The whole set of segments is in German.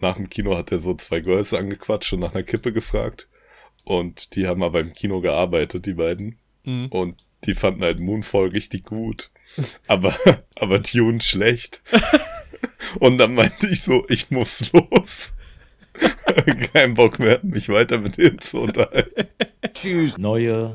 nach dem Kino hat er so zwei Girls angequatscht und nach einer Kippe gefragt. Und die haben aber im Kino gearbeitet, die beiden. Mhm. Und die fanden halt Moonfall richtig gut. Aber, aber Tune schlecht. Und dann meinte ich so, ich muss los. Kein Bock mehr, mich weiter mit denen zu unterhalten. Tschüss. Neue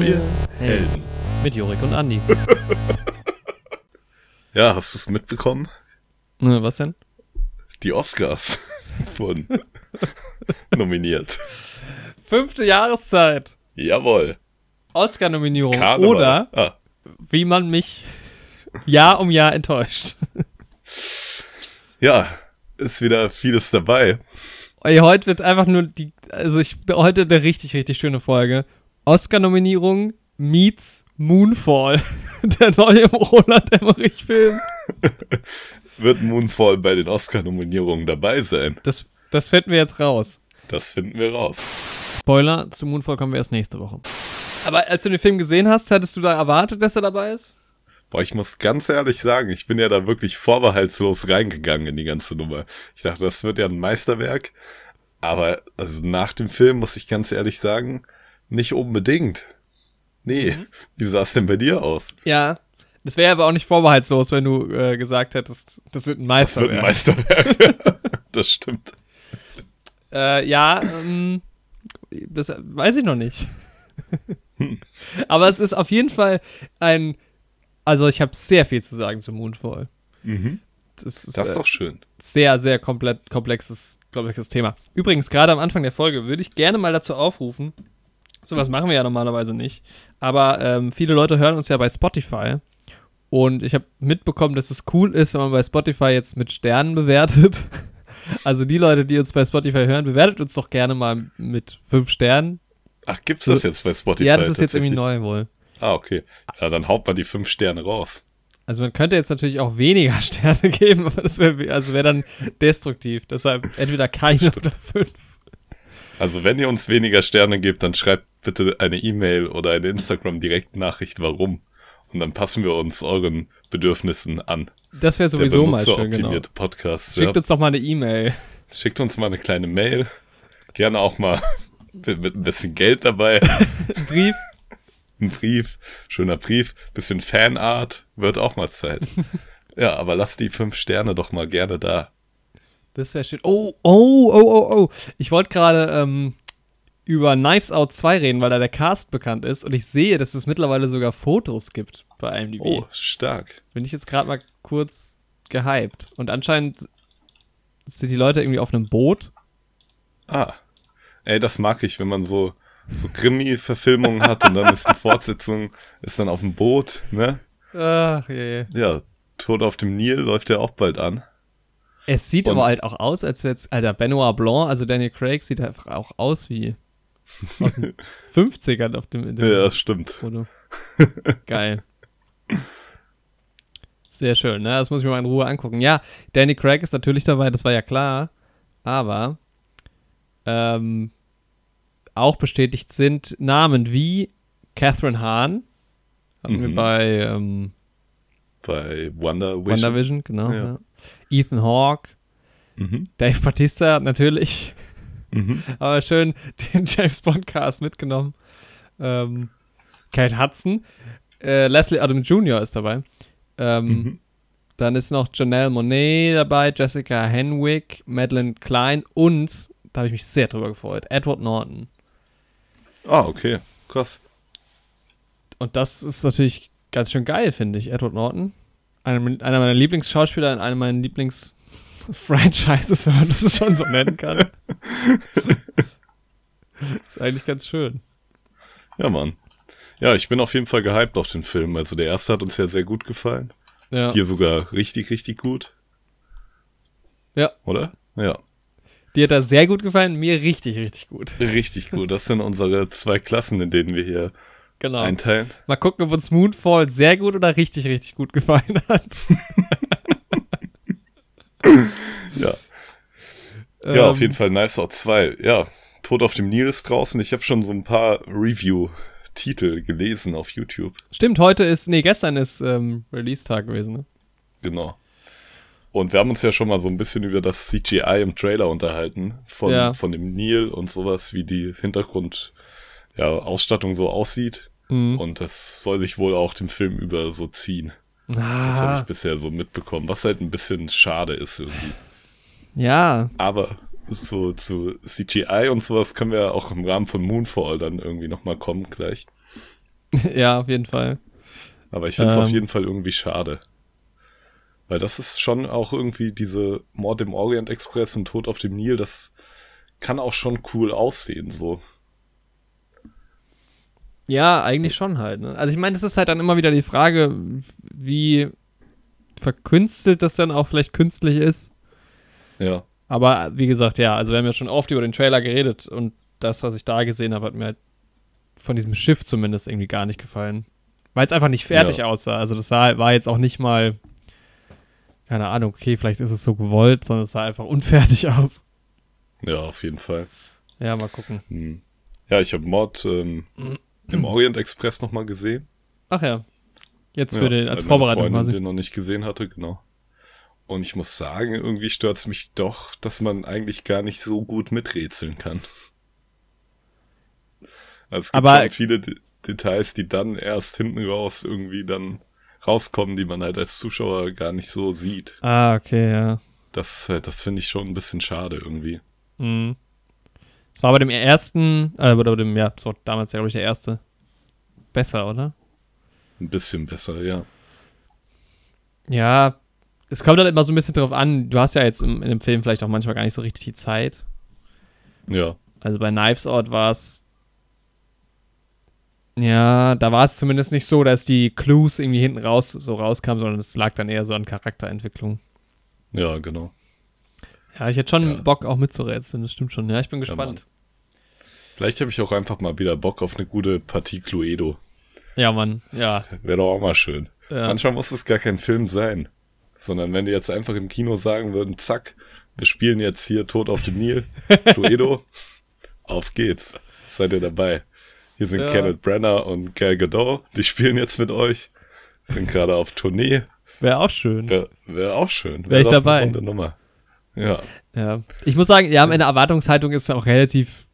Neue Helden. Mit Jorik und Andi. Ja, hast du es mitbekommen? Ne, Was denn? Die Oscars wurden nominiert. Fünfte Jahreszeit. Jawohl. Oscar-Nominierung. Oder Ah, wie man mich Jahr um Jahr enttäuscht. ja, ist wieder vieles dabei. Ey, heute wird einfach nur die, also ich, heute eine richtig, richtig schöne Folge. Oscar-Nominierung meets Moonfall. Der neue Roland Emmerich-Film. Wird Moonfall bei den Oscar-Nominierungen dabei sein? Das, das finden wir jetzt raus. Das finden wir raus. Spoiler, zu Moonfall kommen wir erst nächste Woche. Aber als du den Film gesehen hast, hattest du da erwartet, dass er dabei ist? Boah, ich muss ganz ehrlich sagen, ich bin ja da wirklich vorbehaltslos reingegangen in die ganze Nummer. Ich dachte, das wird ja ein Meisterwerk. Aber also nach dem Film muss ich ganz ehrlich sagen, nicht unbedingt. Nee, wie sah es denn bei dir aus? Ja. Das wäre aber auch nicht vorbehaltslos, wenn du äh, gesagt hättest, das wird ein Das wird ein Meisterwerk. Meisterwerk. das stimmt. Äh, ja, ähm, das weiß ich noch nicht. Aber es ist auf jeden Fall ein. Also, ich habe sehr viel zu sagen zu Moonfall. Mhm. Das ist, Das ist äh, doch schön. sehr, sehr komplett komplexes, komplexes Thema. Übrigens, gerade am Anfang der Folge würde ich gerne mal dazu aufrufen. Sowas machen wir ja normalerweise nicht. Aber ähm, viele Leute hören uns ja bei Spotify. Und ich habe mitbekommen, dass es cool ist, wenn man bei Spotify jetzt mit Sternen bewertet. Also die Leute, die uns bei Spotify hören, bewertet uns doch gerne mal mit fünf Sternen. Ach, gibt's das jetzt bei Spotify? ja, das ist jetzt irgendwie neu wohl. Ah, okay. Ja, dann haut man die fünf Sterne raus. Also man könnte jetzt natürlich auch weniger Sterne geben, aber das wäre also wär dann destruktiv. Deshalb entweder keine oder fünf. Also wenn ihr uns weniger Sterne gebt, dann schreibt bitte eine E-Mail oder eine Instagram-Direktnachricht, warum. Und dann passen wir uns euren Bedürfnissen an. Das wäre sowieso mal schön, genau. Podcast. Schickt ja. uns doch mal eine E-Mail. Schickt uns mal eine kleine Mail. Gerne auch mal mit, ein bisschen Geld dabei. Einen Brief. Ein Brief, schöner Brief, bisschen Fanart, wird auch mal Zeit. Ja, aber lasst die fünf Sterne doch mal gerne da. Das wäre schön. Oh, oh, oh, oh, oh. Ich wollte gerade ähm, über Knives Out 2 reden, weil da der Cast bekannt ist. Und ich sehe, dass es mittlerweile sogar Fotos gibt bei IMDb. Oh, stark. Bin ich jetzt gerade mal kurz gehypt. Und anscheinend sind die Leute irgendwie auf einem Boot. Ah. Ey, das mag ich, wenn man so, so Krimi-Verfilmungen hat und dann ist die Fortsetzung, ist dann auf dem Boot, ne? Ach je. Ja, Tod auf dem Nil läuft ja auch bald an. Es sieht Und- aber halt auch aus, als wäre jetzt. Alter, Benoit Blanc, also Daniel Craig, sieht einfach auch aus wie aus den 50ern auf dem, in dem Ja, stimmt. Foto. Geil. Sehr schön, ne? Das muss ich mir mal in Ruhe angucken. Ja, Danny Craig ist natürlich dabei, das war ja klar. Aber ähm, auch bestätigt sind Namen wie Catherine Hahn. Hatten wir Mhm. bei ähm, Bei Wonder Vision. WandaVision, genau. Ja. Ja. Ethan Hawke, Mhm. Dave Bautista natürlich. Mhm. Aber schön den James Bond Cast mitgenommen. Ähm, Kate Hudson, äh, Leslie Adam Jr. ist dabei. Ähm, Mhm. Dann ist noch Janelle Monet dabei, Jessica Henwick, Madeline Klein und, da habe ich mich sehr drüber gefreut, Edward Norton. Ah, okay. Krass. Und das ist natürlich ganz schön geil, finde ich, Edward Norton. Einer, einer meiner Lieblingsschauspieler in einem meiner Lieblingsfranchises, wenn man das schon so nennen kann. ist eigentlich ganz schön. Ja, Mann. Ja, ich bin auf jeden Fall gehypt auf den Film. Also der erste hat uns ja sehr gut gefallen. Ja. Dir sogar richtig, richtig gut. Ja. Oder? Ja. Dir hat das sehr gut gefallen, mir richtig, richtig gut. Richtig gut. Das sind unsere zwei Klassen, in denen wir hier Genau. einteilen. Mal gucken, ob uns Moonfall sehr gut oder richtig, richtig gut gefallen hat. Ja. Ja, auf Ähm, jeden Fall Knives Out 2. Ja, Tod auf dem Nil ist draußen. Ich habe schon so ein paar Review-Titel gelesen auf YouTube. Stimmt, heute ist, nee, gestern ist ähm, Release-Tag gewesen, ne? Genau. Und wir haben uns ja schon mal so ein bisschen über das CGI im Trailer unterhalten. Von, Ja. von dem Nil und sowas, wie die Hintergrund, ja, Ausstattung so aussieht. Mhm. Und das soll sich wohl auch dem Film über so ziehen. Das habe ich Ah, bisher so mitbekommen. Was halt ein bisschen schade ist irgendwie. ja, Aber so zu CGI und sowas können wir auch im Rahmen von Moonfall dann irgendwie nochmal kommen gleich. ja, auf jeden Fall. Aber ich finde es Ähm. auf jeden Fall irgendwie schade. Weil das ist schon auch irgendwie diese Mord im Orient Express und Tod auf dem Nil, das kann auch schon cool aussehen, so. Ja, eigentlich schon halt. Ne? Also ich meine, das ist halt dann immer wieder die Frage, wie verkünstelt das dann auch vielleicht künstlich ist. Ja, Aber wie gesagt, ja, also wir haben ja schon oft über den Trailer geredet und das, was ich da gesehen habe, hat mir halt von diesem Schiff zumindest irgendwie gar nicht gefallen. Weil es einfach nicht fertig Ja. aussah. Also das sah, war jetzt auch nicht mal, keine Ahnung, okay, vielleicht ist es so gewollt, sondern es sah einfach unfertig aus. ja, auf jeden Fall. Ja, mal gucken. Hm. Ja, ich habe Mord ähm, im Orient Express nochmal gesehen. Ach ja. Jetzt für ja, den, als Vorbereitung Freundin quasi. den noch nicht gesehen hatte, genau. Und ich muss sagen, irgendwie stört es mich doch, dass man eigentlich gar nicht so gut miträtseln kann. Also es gibt Aber- schon viele De Details, die dann erst hinten raus irgendwie dann rauskommen, die man halt als Zuschauer gar nicht so sieht. Ah, okay, ja. Das, äh, das finde ich schon ein bisschen schade irgendwie. Mhm. Das war bei dem ersten, äh, bei dem, ja, das war damals ja, glaube ich, der erste. Besser, oder? Ein bisschen besser, ja. Ja, es kommt halt immer so ein bisschen drauf an. Du hast ja jetzt im, in dem Film vielleicht auch manchmal gar nicht so richtig die Zeit. Ja, Also bei Knives Out war es. Ja, da war es zumindest nicht so, dass die Clues irgendwie hinten raus so rauskamen, sondern es lag dann eher so an Charakterentwicklung. ja, genau. Ja, ich hätte schon Ja. Bock auch mitzurätseln, das stimmt schon. Ja, ich bin gespannt. Vielleicht habe ich auch einfach mal wieder Bock auf eine gute Partie Cluedo. Ja, Mann. Ja. Wäre doch auch mal schön. ja. Manchmal muss es gar kein Film sein. Sondern wenn die jetzt einfach im Kino sagen würden, zack, wir spielen jetzt hier Tod auf dem Nil, Cluedo, auf geht's. Seid ihr dabei? Hier sind Ja. Kenneth Brenner und Gal Gadot, die spielen jetzt mit euch, sind gerade auf Tournee. Wäre auch schön. Wäre wär auch schön. Wär ich doch eine dabei. runde Nummer. Ja, Ja. Ich muss sagen, ja, meine Erwartungshaltung ist auch relativ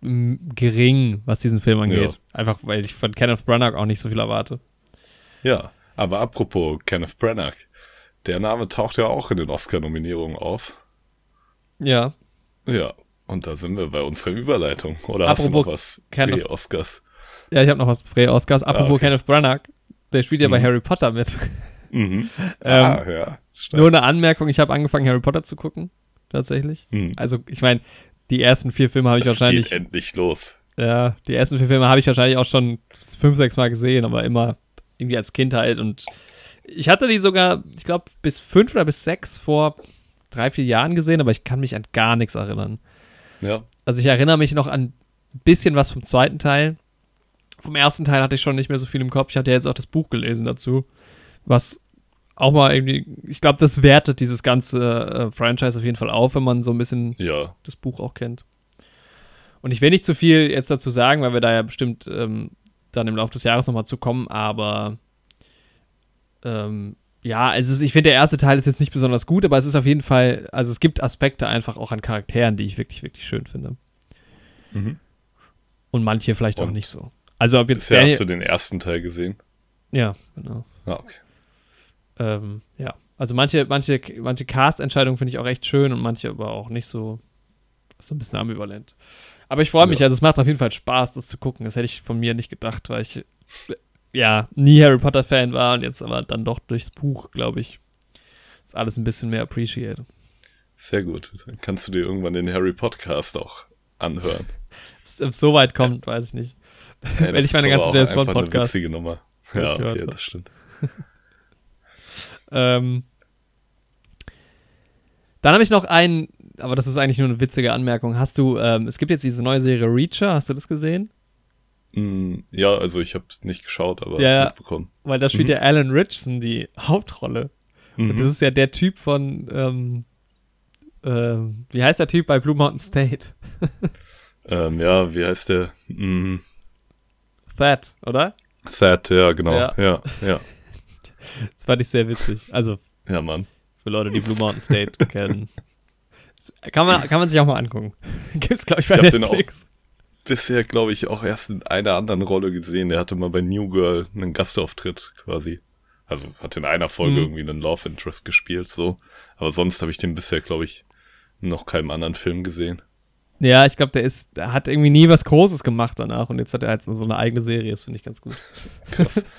mm, gering, was diesen Film angeht. Ja. Einfach, weil ich von Kenneth Branagh auch nicht so viel erwarte. ja. Aber apropos Kenneth Branagh, der Name taucht ja auch in den Oscar-Nominierungen auf. Ja. Ja, und da sind wir bei unserer Überleitung. Oder hast du Apropos noch was? Kenneth- für Oscars. Ja, ich habe noch was für Oscars. Apropos Ah, okay. Kenneth Branagh, der spielt ja bei Mhm. Harry Potter mit. Mhm. Ähm, ah, ja. Nur eine Anmerkung, ich habe angefangen, Harry Potter zu gucken. Tatsächlich. Mhm. Also, ich meine, die ersten vier Filme habe ich Es wahrscheinlich. geht endlich los. Ja, die ersten vier Filme habe ich wahrscheinlich auch schon fünf, sechs Mal gesehen, aber immer irgendwie als Kind halt. Und ich hatte die sogar, ich glaube, bis fünf oder bis sechs vor drei, vier Jahren gesehen, aber ich kann mich an gar nichts erinnern. Ja. Also ich erinnere mich noch an ein bisschen was vom zweiten Teil. Vom ersten Teil hatte ich schon nicht mehr so viel im Kopf. Ich hatte jetzt auch das Buch gelesen dazu, was auch mal irgendwie, ich glaube, das wertet dieses ganze äh, Franchise auf jeden Fall auf, wenn man so ein bisschen Ja. das Buch auch kennt. Und ich will nicht zu viel jetzt dazu sagen, weil wir da ja bestimmt ähm, dann im Laufe des Jahres nochmal zu kommen, aber ähm, ja, also es ist, ich finde, der erste Teil ist jetzt nicht besonders gut, aber es ist auf jeden Fall, also es gibt Aspekte einfach auch an Charakteren, die ich wirklich, wirklich schön finde. Mhm. Und manche vielleicht auch Und nicht so. Also ob jetzt Bisher hast du den ersten Teil gesehen. ja, genau. Ah, okay. Ähm, ja, also manche, manche, manche Cast-Entscheidungen finde ich auch echt schön und manche aber auch nicht so, so ein bisschen ambivalent. Aber ich freue mich, Ja. also es macht auf jeden Fall Spaß, das zu gucken. Das hätte ich von mir nicht gedacht, weil ich ja nie Harry Potter-Fan war und jetzt aber dann doch durchs Buch, glaube ich, ist alles ein bisschen mehr appreciate. Sehr gut. Dann kannst du dir irgendwann den Harry Podcast auch anhören. So weit kommt, weiß ich nicht. Ey, Wenn ich meine ganze James Bond eine Podcast witzige Nummer. Ja, okay, das stimmt. Ähm, dann habe ich noch einen, aber das ist eigentlich nur eine witzige Anmerkung. Hast du, ähm, es gibt jetzt diese neue Serie Reacher, hast du das gesehen? Mm, Ja, also ich habe nicht geschaut, aber Ja, mitbekommen. Weil da spielt Mhm. ja Alan Richardson die Hauptrolle. Und das Mhm. ist ja der Typ von, ähm, ähm, wie heißt der Typ bei Blue Mountain State? Ähm, ja, wie heißt der? Mm, That, oder? Thad, ja, genau. Ja, ja, ja, Das fand ich sehr witzig. Also ja Mann. für Leute, die Blue Mountain State kennen. Kann man, kann man sich auch mal angucken. Gibt's, glaube ich, bei Ich Netflix. Bisher, glaube ich, auch erst in einer anderen Rolle gesehen. Der hatte mal bei New Girl einen Gastauftritt quasi. Also hat in einer Folge Mhm. irgendwie einen Love Interest gespielt, so. Aber sonst habe ich den bisher, glaube ich, noch keinem anderen Film gesehen. Ja, ich glaube, der ist, der hat irgendwie nie was Großes gemacht danach und jetzt hat er halt so eine eigene Serie. Das finde ich ganz gut. Krass.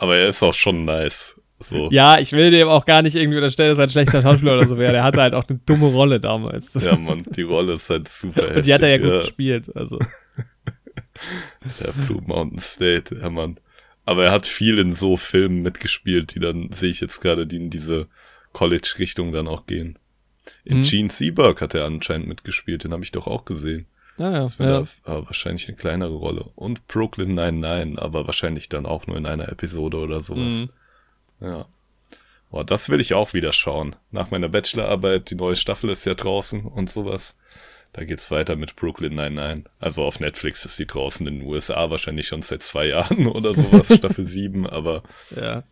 Aber er ist auch schon nice. So. Ja, ich will dem auch gar nicht irgendwie unterstellen, dass er ein schlechter Schauspieler oder so wäre. Der hatte halt auch eine dumme Rolle damals. Das, Ja, Mann, die Rolle ist halt super und die hat er ja heftig, gut gespielt. Also. Der Blue Mountain State, ja Mann. Aber er hat viel in so Filmen mitgespielt, die dann, sehe ich jetzt gerade, die in diese College-Richtung dann auch gehen. In Mhm. Gene Seberg hat er anscheinend mitgespielt, den habe ich doch auch gesehen. Ja, ja. Das wäre ja. aber wahrscheinlich eine kleinere Rolle. Und Brooklyn 99, aber wahrscheinlich dann auch nur in einer Episode oder sowas. Mhm. Ja. Boah, das will ich auch wieder schauen. Nach meiner Bachelorarbeit, die neue Staffel ist ja draußen und sowas. Da geht's weiter mit Brooklyn 99. Also auf Netflix ist die draußen in den USA wahrscheinlich schon seit zwei Jahren oder sowas, Staffel 7, aber ja.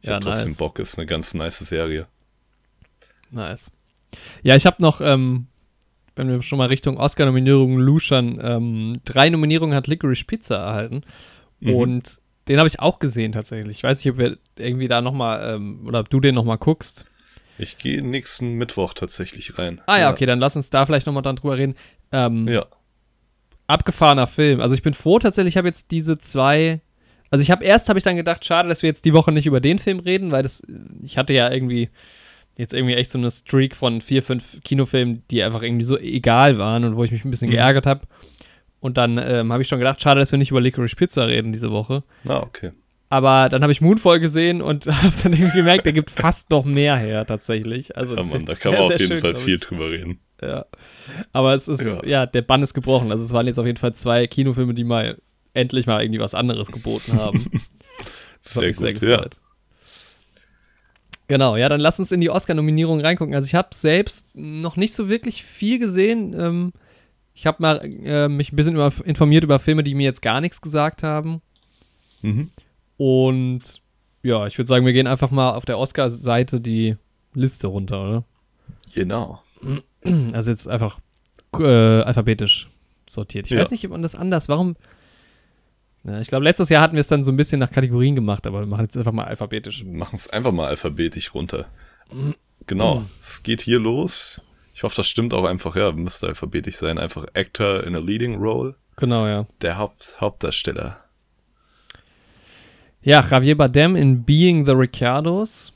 ich Ja, hab trotzdem nice. Bock, ist eine ganz nice Serie. Nice. Ja, ich habe noch, ähm, wenn wir schon mal Richtung Oscar-Nominierungen luschern, ähm, drei Nominierungen hat Licorice Pizza erhalten. Mhm. Und den habe ich auch gesehen tatsächlich. Ich weiß nicht, ob wir irgendwie da nochmal, ähm, oder ob du den nochmal guckst. Ich gehe nächsten Mittwoch tatsächlich rein. Ah ja, okay, dann lass uns da vielleicht nochmal dann drüber reden. Ähm, Ja, abgefahrener Film. Also ich bin froh tatsächlich, ich habe jetzt diese zwei. Also ich habe erst habe ich dann gedacht, schade, dass wir jetzt die Woche nicht über den Film reden, weil das ich hatte ja irgendwie jetzt irgendwie echt so eine Streak von vier, fünf Kinofilmen, die einfach irgendwie so egal waren und wo ich mich ein bisschen Mhm. geärgert habe. Und dann ähm, habe ich schon gedacht, schade, dass wir nicht über Licorice Pizza reden diese Woche. ah, okay. Aber dann habe ich Moonfall gesehen und habe dann irgendwie gemerkt, der gibt fast noch mehr her tatsächlich. Also Ja, das Mann, da kann sehr, man auf sehr jeden schön, Fall viel drüber reden. Ja. Aber es ist, ja. Ja. der Bann ist gebrochen. Also es waren jetzt auf jeden Fall zwei Kinofilme, die mal endlich mal irgendwie was anderes geboten haben. Sehr gut, ja. Genau, ja, dann lass uns in die Oscar-Nominierung reingucken. Also ich habe selbst noch nicht so wirklich viel gesehen. Ähm, ich habe mal äh, mich ein bisschen über, informiert über Filme, die mir jetzt gar nichts gesagt haben. Mhm. Und ja, ich würde sagen, wir gehen einfach mal auf der Oscar-Seite die Liste runter, oder? Genau. Also jetzt einfach äh, alphabetisch sortiert. Ich Ja. weiß nicht, ob man das anders, warum. Ja, ich glaube, letztes Jahr hatten wir es dann so ein bisschen nach Kategorien gemacht, aber wir machen jetzt einfach mal alphabetisch. Wir machen es einfach mal alphabetisch runter. Genau, es geht hier los. Ich hoffe, das stimmt auch einfach, ja, müsste alphabetisch sein. Einfach Actor in a Leading Role, Genau, ja. der Haupt Hauptdarsteller. Ja, Javier Bardem in Being the Ricardos.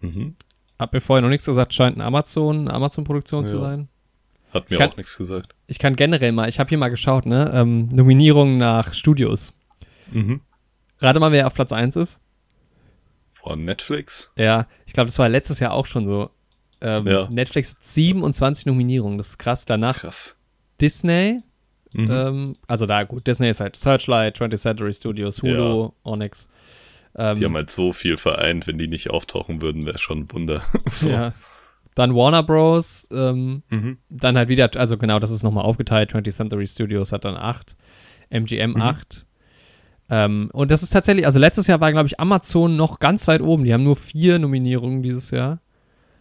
Mhm. Hab mir vorher noch nichts gesagt, scheint eine Amazon, Amazon-Produktion zu Ja. sein. Hat mir kann- auch nichts gesagt. Ich kann generell mal, ich habe hier mal geschaut, ne? Ähm, Nominierungen nach Studios. Mhm. Rate mal, wer auf Platz 1 ist. Von Netflix? Ja, ich glaube, das war letztes Jahr auch schon so. Ähm, Ja. Netflix hat 27 Nominierungen, das ist krass. Danach Krass. Disney, Mhm. ähm, also da gut, Disney ist halt Searchlight, 20th Century Studios, Hulu, Onyx. Ähm, die haben halt so viel vereint, wenn die nicht auftauchen würden, wäre schon ein Wunder. so. ja. Dann Warner Bros. Ähm, Mhm. dann halt wieder, also genau, das ist nochmal aufgeteilt. 20th Century Studios hat dann 8, MGM Mhm. 8. Ähm, und das ist tatsächlich, also letztes Jahr war, glaube ich, Amazon noch ganz weit oben. Die haben nur vier Nominierungen dieses Jahr.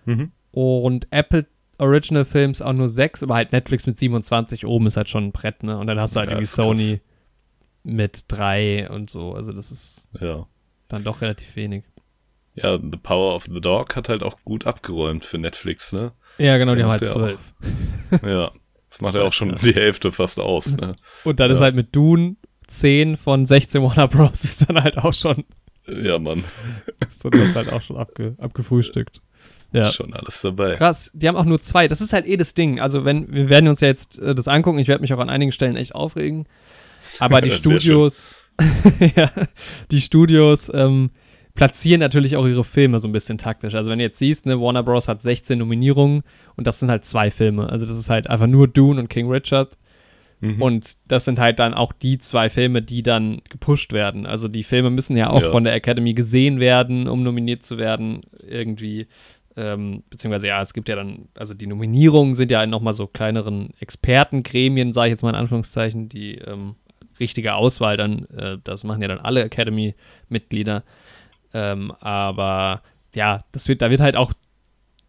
Mhm. Und Apple Original Films auch nur sechs, aber halt Netflix mit 27 oben ist halt schon ein Brett, ne? Und dann hast du halt Ja, irgendwie ist krass. Sony mit drei und so. Also das ist Ja. dann doch relativ wenig. Ja, The Power of the Dog hat halt auch gut abgeräumt für Netflix, ne? Ja, genau, die haben halt zwölf. Ja. Das macht ja auch schon die Hälfte fast aus, ne? Und dann ist Ja. halt mit Dune 10 von 16 Warner Bros. ist dann halt auch schon, Ja, Mann. ist dann das halt auch schon abge, abgefrühstückt. Ja. Schon alles dabei. Krass, die haben auch nur zwei. Das ist halt eh das Ding. Also, wenn, wir werden uns ja jetzt äh, das angucken. Ich werde mich auch an einigen Stellen echt aufregen. Aber die. Studios, ja, die Studios ähm, platzieren natürlich auch ihre Filme so ein bisschen taktisch. Also, wenn du jetzt siehst, ne, Warner Bros. hat 16 Nominierungen und das sind halt zwei Filme. Also, das ist halt einfach nur Dune und King Richard. Mhm. Und das sind halt dann auch die zwei Filme, die dann gepusht werden. Also die Filme müssen ja auch Ja. von der Academy gesehen werden, um nominiert zu werden, irgendwie. ähm, beziehungsweise ja, es gibt ja dann, also die Nominierungen sind ja nochmal so kleineren Expertengremien, sage ich jetzt mal in Anführungszeichen, die ähm, richtige Auswahl dann, äh, das machen ja dann alle Academy-Mitglieder. Ähm, aber ja, das wird, da wird halt auch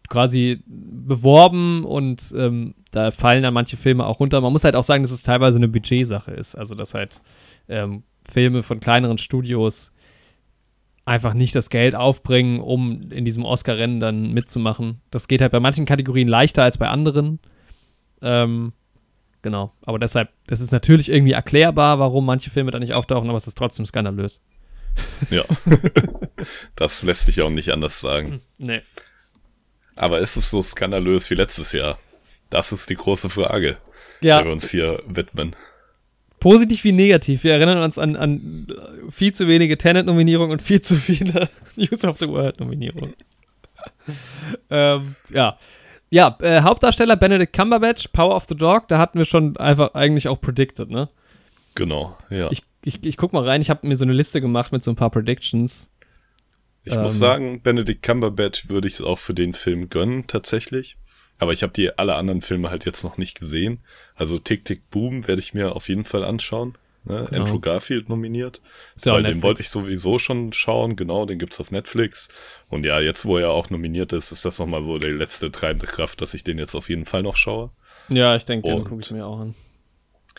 quasi beworben und ähm, da fallen dann manche Filme auch runter. Man muss halt auch sagen, dass es teilweise eine Budgetsache ist. Also, dass halt ähm, Filme von kleineren Studios einfach nicht das Geld aufbringen, um in diesem Oscar-Rennen dann mitzumachen. Das geht halt bei manchen Kategorien leichter als bei anderen. Ähm, genau. Aber deshalb, das ist natürlich irgendwie erklärbar, warum manche Filme da nicht auftauchen, aber es ist trotzdem skandalös. Ja. das lässt sich auch nicht anders sagen. Nee. Aber ist es so skandalös wie letztes Jahr? Das ist die große Frage, Ja, der wir uns hier widmen. positiv wie negativ. Wir erinnern uns an, an viel zu wenige Tenet-Nominierungen und viel zu viele News of the World-Nominierungen. ähm, ja. Ja, äh, Hauptdarsteller Benedict Cumberbatch, Power of the Dog, da hatten wir schon einfach eigentlich auch predicted, ne? Genau, ja. Ich, ich, ich guck mal rein, ich habe mir so eine Liste gemacht mit so ein paar Predictions. Ich muss Ähm. sagen, Benedict Cumberbatch würde ich es auch für den Film gönnen, tatsächlich. Aber ich habe die alle anderen Filme halt jetzt noch nicht gesehen. Also Tick Tick Boom werde ich mir auf jeden Fall anschauen. Ne? Genau. Andrew Garfield nominiert. Ist ja Weil den wollte ich sowieso schon schauen, genau, den gibt's auf Netflix. Und ja, jetzt, wo er auch nominiert ist, ist das nochmal so die letzte treibende Kraft, dass ich den jetzt auf jeden Fall noch schaue. Ja, ich denke, den gucke ich mir auch an.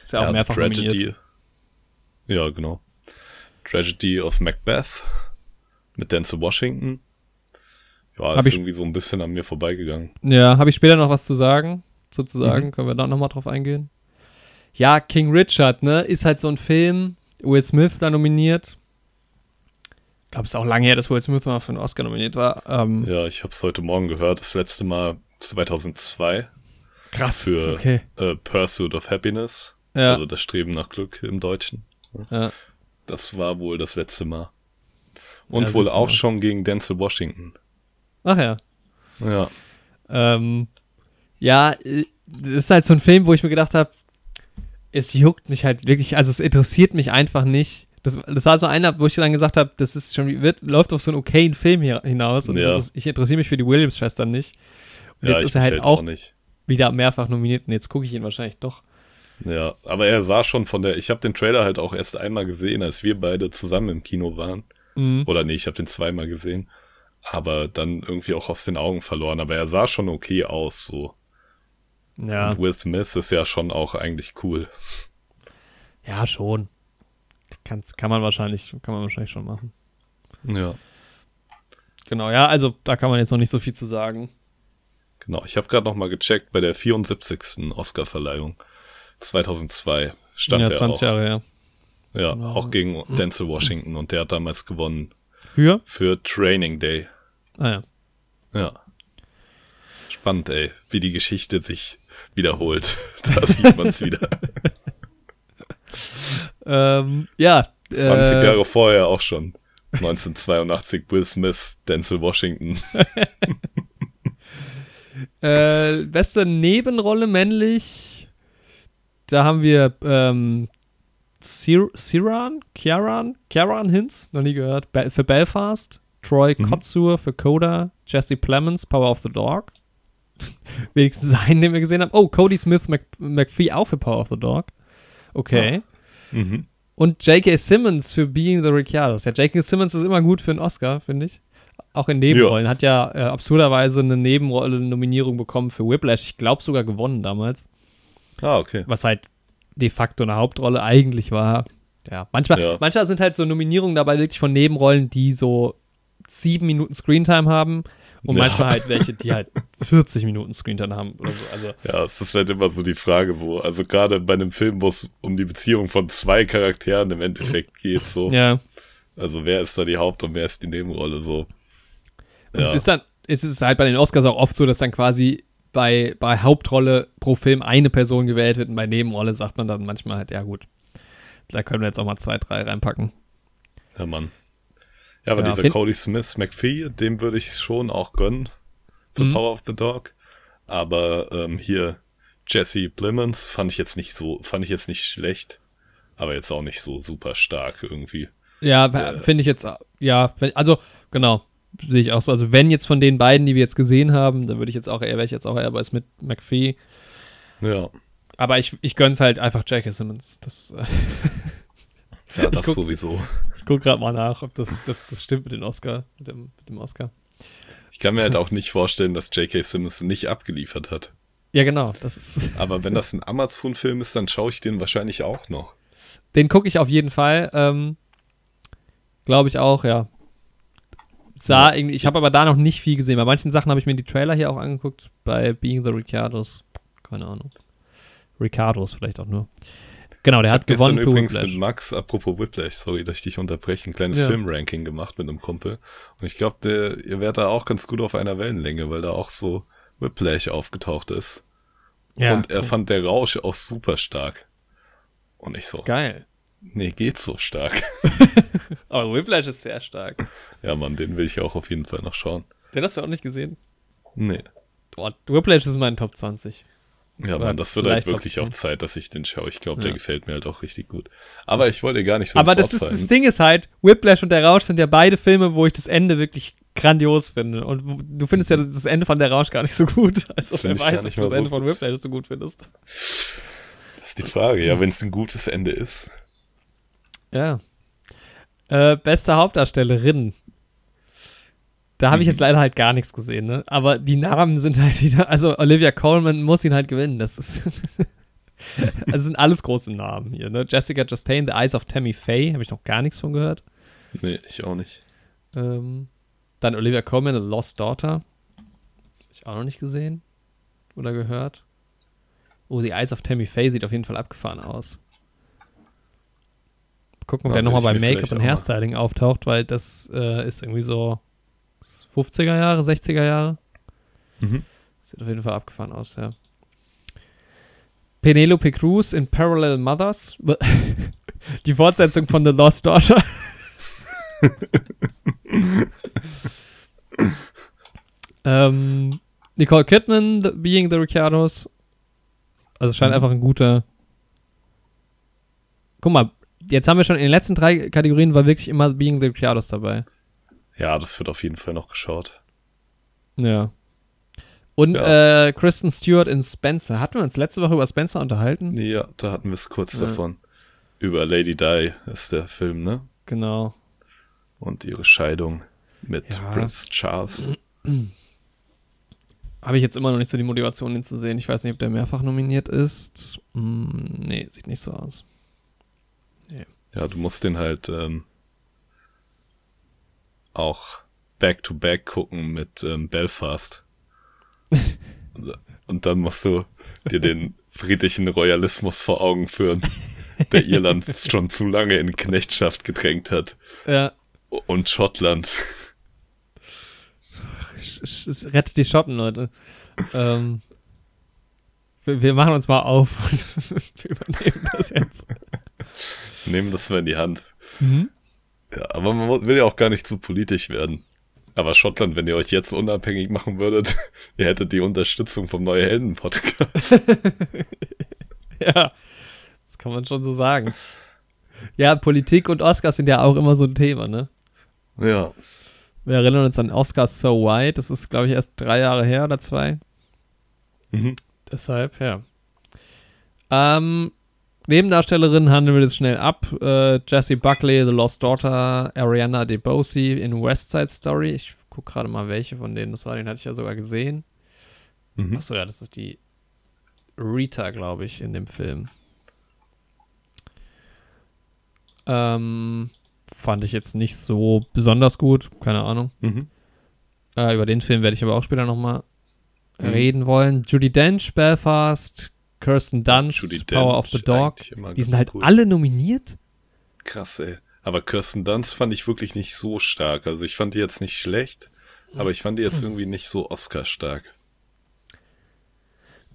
Ist ja auch Ja, mehrfach Tragedy. nominiert. Ja, genau. Tragedy of Macbeth mit Denzel Washington. Ja, Hab ist ich- irgendwie so ein bisschen an mir vorbeigegangen. Ja, habe ich später noch was zu sagen, sozusagen. Mhm. Können wir da nochmal drauf eingehen. Ja, King Richard, ne, ist halt so ein Film. Will Smith da nominiert. Ich glaube, es ist auch lange her, dass Will Smith mal für einen Oscar nominiert war. Ähm, Ja, ich habe es heute Morgen gehört, das letzte Mal 2002 krass. für Okay. äh, Pursuit of Happiness. Ja. Also das Streben nach Glück im Deutschen. Ja. Das war wohl das letzte Mal. Und Ja, wohl auch mal. schon gegen Denzel Washington. Ach ja. Ja. Ähm, ja, äh, das ist halt so ein Film, wo ich mir gedacht habe, es juckt mich halt wirklich, also es interessiert mich einfach nicht. Das, das war so einer, wo ich dann gesagt habe, das ist schon, wird, läuft auf so einen okayen Film hier hinaus und Ja. ich interessiere mich für die Williams-Schwestern nicht. Und ja, jetzt ich ist er halt auch nicht. wieder mehrfach nominiert und jetzt gucke ich ihn wahrscheinlich doch. Ja, aber er sah schon von der, ich habe den Trailer halt auch erst einmal gesehen, als wir beide zusammen im Kino waren. Mhm. Oder nee, ich habe den zweimal gesehen. Aber dann irgendwie auch aus den Augen verloren. Aber er sah schon okay aus, so. Ja, Und Will Smith ist ja schon auch eigentlich cool. ja, schon. Kann's, kann man wahrscheinlich, kann man wahrscheinlich schon machen. Ja, Genau, ja, also da kann man jetzt noch nicht so viel zu sagen. genau. Ich habe gerade noch mal gecheckt bei der 74. Oscarverleihung 2002 stand ja, er 20 auch. Jahre her. Ja, Genau. auch gegen Denzel Washington und der hat damals gewonnen Für? für Training Day. Ah ja. Ja. Spannend, ey, wie die Geschichte sich wiederholt. Da sieht man es wieder. Ähm, ja. 20 äh, Jahre vorher auch schon. 1982 Will Smith, Denzel Washington. Äh, beste Nebenrolle männlich. Da haben wir ähm, Cir Ciaran, Ciaran, Ciaran Hinz, noch nie gehört, Be für Belfast. Troy Mhm. Kotsur für Coda. Jesse Plemons, Power of the Dog. Wenigstens einen, den wir gesehen haben. Oh, Cody Smith Mc McPhee auch für Power of the Dog. Okay. Mhm. Und J.K. Simmons für Being the Ricciardos. Ja, J.K. Simmons ist immer gut für einen Oscar, finde ich. Auch in Nebenrollen. Hat ja äh, absurderweise eine Nebenrolle-Nominierung bekommen für Whiplash. Ich glaube sogar gewonnen damals. Ah, okay. Was halt de facto eine Hauptrolle eigentlich war. Ja, manchmal, Ja. manchmal sind halt so Nominierungen dabei wirklich von Nebenrollen, die so sieben Minuten Screentime haben. Und Ja. manchmal halt welche, die halt 40 Minuten Screentime haben oder so. Also, Ja, es ist halt immer so die Frage so. Also gerade bei einem Film, wo es um die Beziehung von zwei Charakteren im Endeffekt geht, so. ja. Also wer ist da die Haupt- und wer ist die Nebenrolle, so. Und es ist dann, es ist halt bei den Oscars auch oft so, dass dann quasi bei, bei Hauptrolle pro Film eine Person gewählt wird und bei Nebenrolle sagt man dann manchmal halt, ja gut, da können wir jetzt auch mal zwei, drei reinpacken. Ja, Mann. Ja, aber Ja, dieser Cody Smith McPhee, dem würde ich schon auch gönnen für Mhm. Power of the Dog. Aber ähm, hier Jesse Plemons fand ich jetzt nicht so, fand ich jetzt nicht schlecht, aber jetzt auch nicht so super stark irgendwie. Ja, finde ich jetzt, ja, also genau. Sehe ich auch so. Also wenn jetzt von den beiden, die wir jetzt gesehen haben, dann würde ich jetzt auch eher, wäre ich jetzt auch eher bei Smith McPhee. Ja. Aber ich, ich gönn's halt einfach J.K. Simmons. Das, äh, Ja, das guck- sowieso. ich guck gerade mal nach, ob das, ob das stimmt mit dem Oscar. Mit dem, mit dem Oscar. Ich kann mir halt auch nicht vorstellen, dass J.K. Simmons nicht abgeliefert hat. Ja, genau. Das ist, Aber wenn das ein Amazon-Film ist, dann schaue ich den wahrscheinlich auch noch. den gucke ich auf jeden Fall. Ähm, Glaube ich auch, ja. Sah irgendwie, ich habe aber da noch nicht viel gesehen. Bei manchen Sachen habe ich mir die Trailer hier auch angeguckt. Bei Being the Ricardos. Keine Ahnung. Ricardos vielleicht auch nur. Genau, der ich hat gewonnen für übrigens Whiplash. mit Max, apropos Whiplash, sorry, dass ich dich unterbreche, ein kleines Ja. Filmranking gemacht mit einem Kumpel. Und ich glaube, ihr wärt da auch ganz gut auf einer Wellenlänge, weil da auch so Whiplash aufgetaucht ist. Ja, und er cool. fand der Rausch auch super stark. Und ich so, geil. nee, geht so stark. Aber Whiplash ist sehr stark. ja, Mann, den will ich auch auf jeden Fall noch schauen. Den hast du auch nicht gesehen? Nee. Boah, Whiplash ist mein Top 20. Ja, Oder Mann, das wird halt wirklich auch- Zeit, dass ich den schaue. Ich glaube, Ja. der gefällt mir halt auch richtig gut. Aber ich wollte gar nicht so Aber das, ist, das. Ding ist halt, Whiplash und der Rausch sind ja beide Filme, wo ich das Ende wirklich grandios finde. Und du findest ja das Ende von der Rausch gar nicht so gut. Also wer weiß, ob nicht du mal das so Ende von gut. Whiplash so gut findest. Das ist die Frage. Ja, wenn es ein gutes Ende ist. Ja. Äh, beste Hauptdarstellerin. Da habe ich Mhm. jetzt leider halt gar nichts gesehen, ne? Aber die Namen sind halt wieder. Also Olivia Colman muss ihn halt gewinnen. Das ist. also sind alles große Namen hier, ne? Jessica Chastain, The Eyes of Tammy Faye, habe ich noch gar nichts von gehört. Nee, ich auch nicht. Ähm, dann Olivia Colman, The Lost Daughter. Hab ich auch noch nicht gesehen. Oder gehört. Oh, The Eyes of Tammy Faye sieht auf jeden Fall abgefahren aus. Gucken, ob der nochmal bei Make-up und Hairstyling auftaucht, weil das äh, ist irgendwie so 50er Jahre, 60er Jahre. Mhm. Sieht auf jeden Fall abgefahren aus, ja. Penelope Cruz in Parallel Mothers. Die Fortsetzung von The Lost Daughter. ähm, Nicole Kidman, the, Being the Ricardos. Also scheint Mhm. einfach ein guter. Guck mal, jetzt haben wir schon in den letzten drei Kategorien war wirklich immer Being the Ricardos dabei. Ja, das wird auf jeden Fall noch geschaut. Ja. Und Ja. Äh, Kristen Stewart in Spencer. Hatten wir uns letzte Woche über Spencer unterhalten? Ja, da hatten wir es kurz Ja. davon. Über Lady Di ist der Film, ne? Genau. Und ihre Scheidung mit Ja. Prince Charles. Habe ich jetzt immer noch nicht so die Motivation, ihn zu sehen. Ich weiß nicht, ob der mehrfach nominiert ist. Hm, nee, sieht nicht so aus. Ja, du musst den halt ähm, auch back-to-back gucken mit ähm, Belfast. und, und dann musst du dir den friedlichen Royalismus vor Augen führen, der Irland schon zu lange in Knechtschaft gedrängt hat. Ja, Und Schottland. es rettet die Schotten, Leute. ähm, wir, wir machen uns mal auf und wir übernehmen das jetzt. Nehmen das mal in die Hand. Mhm. Ja, aber man will ja auch gar nicht zu politisch werden. Aber Schottland, wenn ihr euch jetzt unabhängig machen würdet, ihr hättet die Unterstützung vom Neue Helden Podcast. Ja, das kann man schon so sagen. Ja, Politik und Oscars sind ja auch immer so ein Thema, ne? ja. Wir erinnern uns an Oscars So White. Das ist, glaube ich, erst drei Jahre her oder zwei. Mhm. Deshalb, ja. Ähm, Nebendarstellerin handeln wir das schnell ab. Äh, Jessie Buckley, The Lost Daughter, Ariana DeBose in West Side Story. Ich gucke gerade mal, welche von denen das war. Den hatte ich ja sogar gesehen. Mhm. Achso, ja, das ist die Rita, glaube ich, in dem Film. Ähm, fand ich jetzt nicht so besonders gut. Keine Ahnung. Mhm. Äh, über den Film werde ich aber auch später nochmal Mhm. reden wollen. Judy Dench, Belfast, Kirsten Dunst, Judy Power of the Dench, Dog. Die sind halt cool. alle nominiert. Krass, ey. Aber Kirsten Dunst fand ich wirklich nicht so stark. Also ich fand die jetzt nicht schlecht, aber ich fand die jetzt irgendwie nicht so Oscar-stark.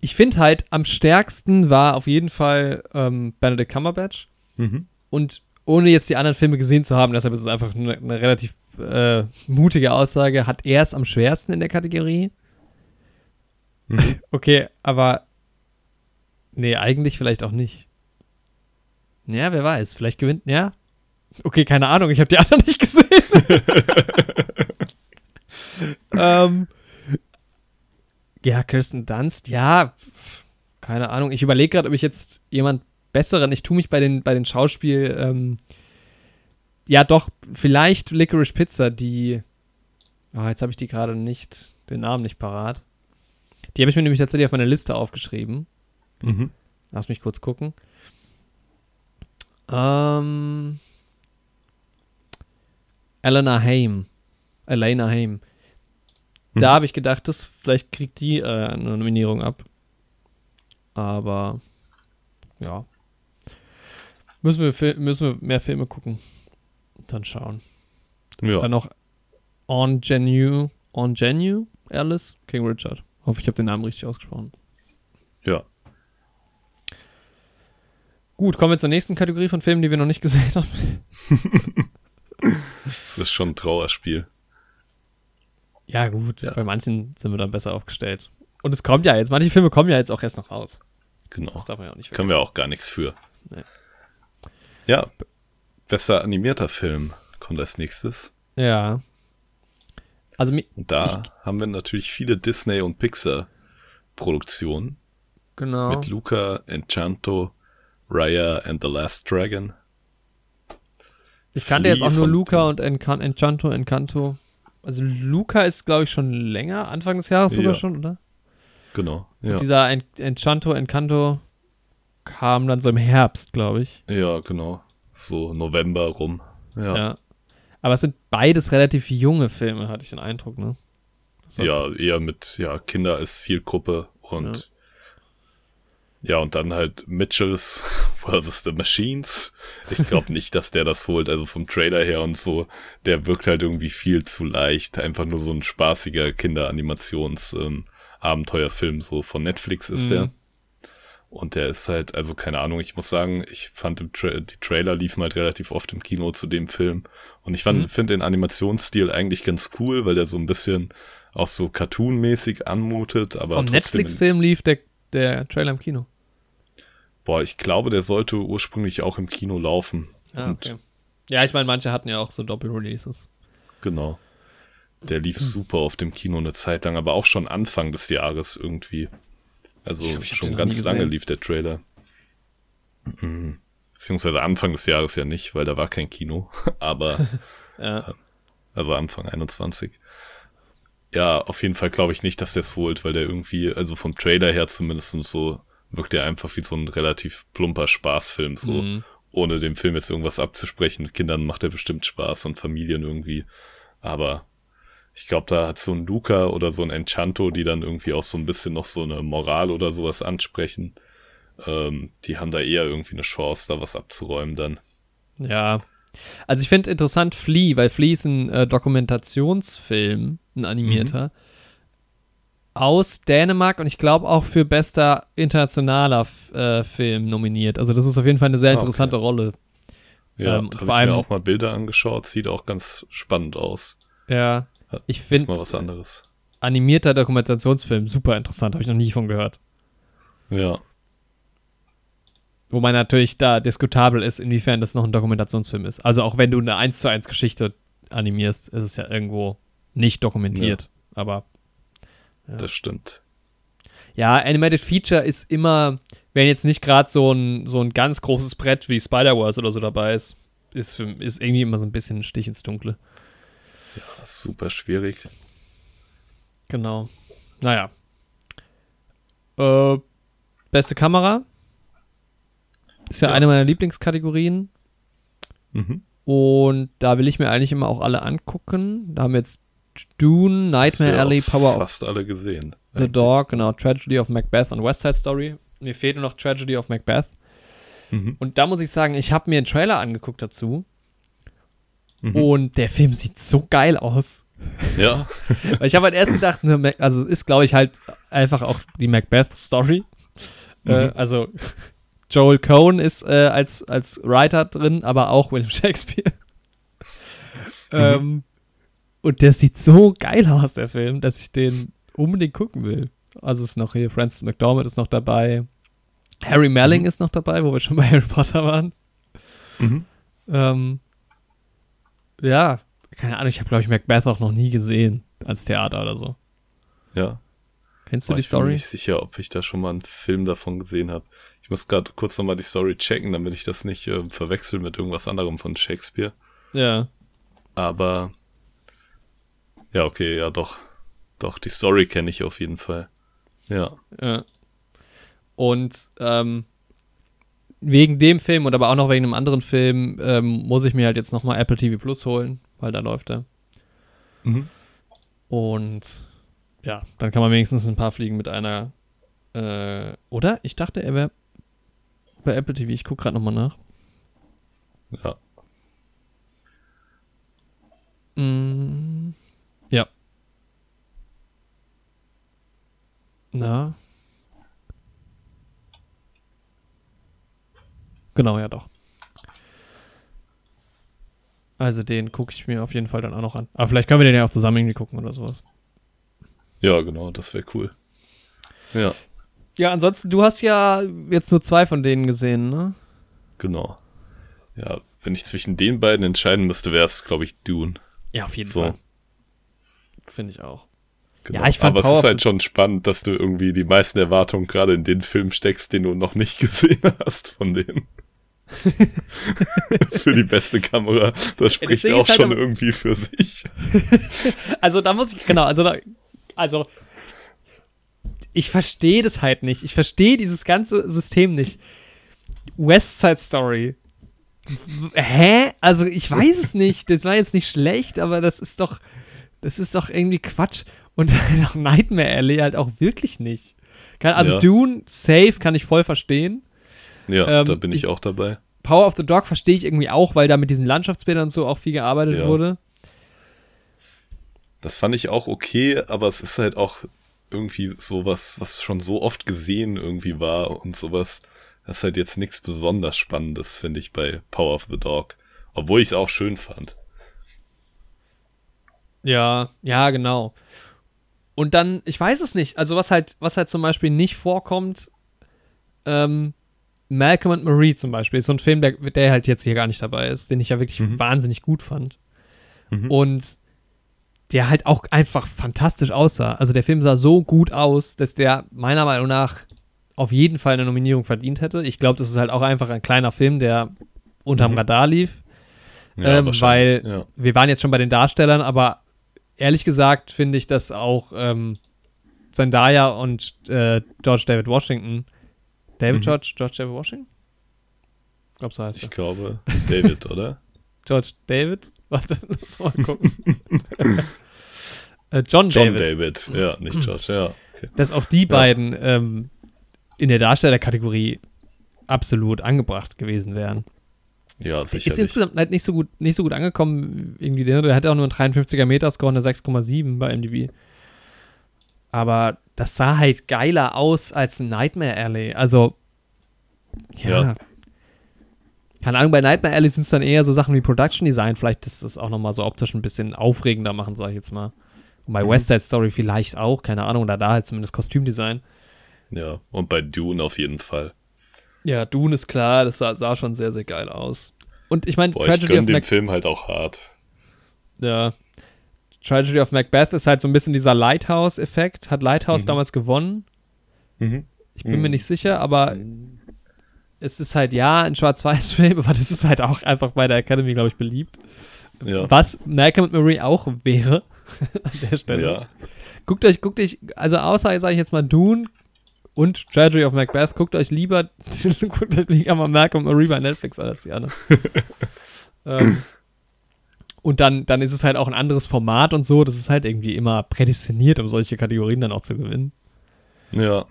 Ich finde halt, am stärksten war auf jeden Fall ähm, Benedict Cumberbatch. Mhm. Und ohne jetzt die anderen Filme gesehen zu haben, deshalb ist es einfach eine, eine relativ äh, mutige Aussage, hat er es am schwersten in der Kategorie. Mhm. Okay, aber nee, eigentlich vielleicht auch nicht. Ja, wer weiß, vielleicht gewinnt, ja. Okay, keine Ahnung, ich habe die anderen nicht gesehen. ähm, ja, Kirsten Dunst, ja, keine Ahnung. Ich überlege gerade, ob ich jetzt jemand besseren, ich tue mich bei den, bei den Schauspiel, ähm, ja doch, vielleicht Licorice Pizza, die, oh, jetzt habe ich die gerade nicht, den Namen nicht parat. Die habe ich mir nämlich tatsächlich auf meine Liste aufgeschrieben. Mhm. Lass mich kurz gucken. Ähm, Elena Haim. Elena Haim. Da Mhm. habe ich gedacht, das, vielleicht kriegt die äh, eine Nominierung ab. Aber ja. Müssen wir, müssen wir mehr Filme gucken. Dann schauen. Ja. Dann noch Ingenue, Ingenue, Alice, King Richard. Hoffe, ich habe den Namen richtig ausgesprochen. ja. Gut, kommen wir zur nächsten Kategorie von Filmen, die wir noch nicht gesehen haben. Das ist schon ein Trauerspiel. Ja, gut, Ja. bei manchen sind wir dann besser aufgestellt. Und es kommt ja jetzt, manche Filme kommen ja jetzt auch erst noch raus. Genau. Das darf man ja auch nicht Können wir auch gar nichts für. Nee. Ja. Besser animierter Film kommt als nächstes. Ja. Also, Und da haben wir natürlich viele Disney- und Pixar-Produktionen. genau. Mit Luca, Enchanto, Raya and the Last Dragon. Ich kannte jetzt Flea auch nur Luca und Encan Enchanto, Encanto. Also, Luca ist, glaube ich, schon länger, Anfang des Jahres sogar Ja. schon, oder? Genau. Und Ja, dieser En Enchanto, Encanto kam dann so im Herbst, glaube ich. ja genau. So November rum. Ja. Ja. Aber es sind beides relativ junge Filme, hatte ich den Eindruck, ne? Ja, eher mit ja, Kinder als Zielgruppe und ja. und dann halt Mitchells versus the Machines. Ich glaube nicht, dass der das holt, also vom Trailer her und so. Der wirkt halt irgendwie viel zu leicht. Einfach nur so ein spaßiger Kinderanimations-Abenteuerfilm, so von Netflix ist Mhm. der. Und der ist halt, also keine Ahnung, ich muss sagen, ich fand Tra die Trailer liefen halt relativ oft im Kino zu dem Film. Und ich fand, Mhm. finde den Animationsstil eigentlich ganz cool, weil der so ein bisschen auch so cartoonmäßig anmutet, aber Vom. Netflix-Film lief der, der Trailer im Kino. Boah, ich glaube, der sollte ursprünglich auch im Kino laufen. Ah, okay. Ja, ich meine, manche hatten ja auch so Doppel-Releases. genau. Der lief Hm. super auf dem Kino eine Zeit lang, aber auch schon Anfang des Jahres irgendwie. Also glaub, schon ganz lange lief der Trailer. Mhm. Beziehungsweise Anfang des Jahres ja nicht, weil da war kein Kino. Aber Ja. Also Anfang 21. Ja, auf jeden Fall glaube ich nicht, dass der es holt, weil der irgendwie, also vom Trailer her zumindest so, wirkt der einfach wie so ein relativ plumper Spaßfilm, so, Mhm. ohne dem Film jetzt irgendwas abzusprechen. Kindern macht er bestimmt Spaß und Familien irgendwie. Aber ich glaube, da hat so ein Luca oder so ein Enchanto, die dann irgendwie auch so ein bisschen noch so eine Moral oder sowas ansprechen. Ähm, die haben da eher irgendwie eine Chance, da was abzuräumen dann. Ja. Also ich finde interessant Flea, weil Flea ist ein äh, Dokumentationsfilm, ein animierter, aus Dänemark und ich glaube auch für bester internationaler äh, Film nominiert. Also das ist auf jeden Fall eine sehr Ah, okay. interessante Rolle. Ja, Ähm, habe ich allem- mir auch mal Bilder angeschaut, sieht auch ganz spannend aus. Ja. Ja, Ich finde mal was anderes. animierter Dokumentationsfilm super interessant, habe ich noch nie von gehört. Ja, Wo man natürlich da diskutabel ist, inwiefern das noch ein Dokumentationsfilm ist. Also auch wenn du eine 1 zu 1 Geschichte animierst, ist es ja irgendwo nicht dokumentiert. Aber Ja. das stimmt. ja, Animated Feature ist immer, wenn jetzt nicht gerade so ein, so ein ganz großes Brett wie Spider-Wars oder so dabei ist, ist, für, ist irgendwie immer so ein bisschen ein Stich ins Dunkle. Ist super schwierig. Genau. Naja. Äh, beste Kamera. Ist ja, Ja. eine meiner Lieblingskategorien. Mhm. Und da will ich mir eigentlich immer auch alle angucken. Da haben wir jetzt Dune, Nightmare ja Alley, Power of Fast alle gesehen. the Dog, genau, Tragedy of Macbeth und West Side Story. Mir fehlt nur noch Tragedy of Macbeth. Mhm. Und da muss ich sagen, ich habe mir einen Trailer angeguckt dazu. Mhm. Und der Film sieht so geil aus. Ja, ich habe halt erst gedacht, ne, also es ist, glaube ich, halt einfach auch die Macbeth-Story. Äh, Mhm. also Joel Cohn ist äh, als, als Writer drin, aber auch William Shakespeare. ähm, und der sieht so geil aus, der Film, dass ich den unbedingt gucken will. Also ist noch hier, Francis McDormand ist noch dabei. Harry Melling Mhm. ist noch dabei, wo wir schon bei Harry Potter waren. mhm. Ähm, ja, keine Ahnung, ich habe, glaube ich, Macbeth auch noch nie gesehen. als Theater oder so. Ja. Kennst du Boah, die ich bin mir Story? nicht sicher, ob ich da schon mal einen Film davon gesehen habe. Ich muss gerade kurz nochmal die Story checken, damit ich das nicht äh, verwechsel mit irgendwas anderem von Shakespeare. Ja. Aber ja, okay, ja doch. Doch, die Story kenne ich auf jeden Fall. Ja. Ja. Und ähm, wegen dem Film und aber auch noch wegen einem anderen Film ähm, muss ich mir halt jetzt nochmal Apple TV Plus holen, weil da läuft er. Mhm. Und ja, dann kann man wenigstens ein paar Fliegen mit einer. Äh, oder? Ich dachte, er wäre bei Apple TV. Ich gucke gerade nochmal nach. Ja. Mm, ja. Na. Genau, ja doch. Also den gucke ich mir auf jeden Fall dann auch noch an. Aber vielleicht können wir den ja auch zusammen irgendwie gucken oder sowas. Ja, genau, das wäre cool. Ja, Ja, ansonsten, du hast ja jetzt nur zwei von denen gesehen, ne? genau. Ja, wenn ich zwischen den beiden entscheiden müsste, wäre es, glaube ich, Dune. Ja, auf jeden So. Fall. Finde ich auch. Genau. Ja, ich fand Aber es Power ist of halt schon spannend, dass du irgendwie die meisten Erwartungen gerade in den Film steckst, den du noch nicht gesehen hast von denen. für die beste Kamera. Das spricht auch ist halt schon irgendwie für sich. Also da muss ich, genau, also da, also ich verstehe das halt nicht. Ich verstehe dieses ganze System nicht. West Side Story. Hä? Also ich weiß es nicht. Das war jetzt nicht schlecht, aber das ist doch, das ist doch irgendwie Quatsch. Und auch Nightmare Alley halt auch wirklich nicht. Kann, also Ja. Dune, safe, kann ich voll verstehen. Ja, Ähm, da bin ich, ich- auch dabei. Power of the Dog verstehe ich irgendwie auch, weil da mit diesen Landschaftsbildern und so auch viel gearbeitet Ja. wurde. Das fand ich auch okay, aber es ist halt auch irgendwie sowas, was schon so oft gesehen irgendwie war und sowas. Das ist halt jetzt nichts besonders Spannendes, finde ich, bei Power of the Dog. Obwohl ich es auch schön fand. Ja, ja, genau. Und dann, ich weiß es nicht. Also was halt, was halt zum Beispiel nicht vorkommt, ähm, Malcolm and Marie zum Beispiel, ist so ein Film, der, der halt jetzt hier gar nicht dabei ist, den ich ja wirklich Mhm. wahnsinnig gut fand. Mhm. Und der halt auch einfach fantastisch aussah. Also der Film sah so gut aus, dass der meiner Meinung nach auf jeden Fall eine Nominierung verdient hätte. Ich glaube, das ist halt auch einfach ein kleiner Film, der unterm Mhm. Radar lief. Ja, Ähm, weil- ja. wir waren jetzt schon bei den Darstellern, aber ehrlich gesagt finde ich, dass auch ähm, Zendaya und äh, George David Washington, David Mhm. George, George David Washington? Ich glaube, so heißt Ich er. glaube, David, oder? George David? Warte, lass mal gucken. äh, John, John David. David. Ja, nicht George, ja. Okay. Dass auch die beiden ähm, in der Darstellerkategorie absolut angebracht gewesen wären. Ja, Ist sicherlich. insgesamt halt nicht so gut, nicht so gut angekommen, irgendwie. Der, der hatte auch nur einen 53er Meterscore und eine 6,7 bei MDB. Aber das sah halt geiler aus als ein Nightmare Alley. Also, ja. Ja. Keine Ahnung, bei Nightmare Alley sind es dann eher so Sachen wie Production Design. Vielleicht ist das auch nochmal so optisch ein bisschen aufregender machen, sag ich jetzt mal. Und bei Mhm. West Side Story vielleicht auch, keine Ahnung, oder da halt zumindest Kostümdesign. Ja, und bei Dune auf jeden Fall. Ja, Dune ist klar, das sah, sah schon sehr, sehr geil aus. Und ich meine, Boah, ich Tragedy gönn of dem Mac Film halt auch hart. Ja. Tragedy of Macbeth ist halt so ein bisschen dieser Lighthouse-Effekt. Hat Lighthouse Mhm. damals gewonnen? Mhm. Ich bin mir Mhm. nicht sicher, aber es ist halt ja ein Schwarz-Weiß-Film, aber das ist halt auch einfach bei der Academy, glaube ich, beliebt. Ja. Was Malcolm und Marie auch wäre an der Stelle. Ja. Guckt euch, guckt euch, also außer, sage ich jetzt mal, Dune und Tragedy of Macbeth, guckt euch lieber, guckt euch lieber mal Malcolm und Marie bei Netflix an, als die anderen. ähm, und dann, dann ist es halt auch ein anderes Format und so, das ist halt irgendwie immer prädestiniert, um solche Kategorien dann auch zu gewinnen. Ja.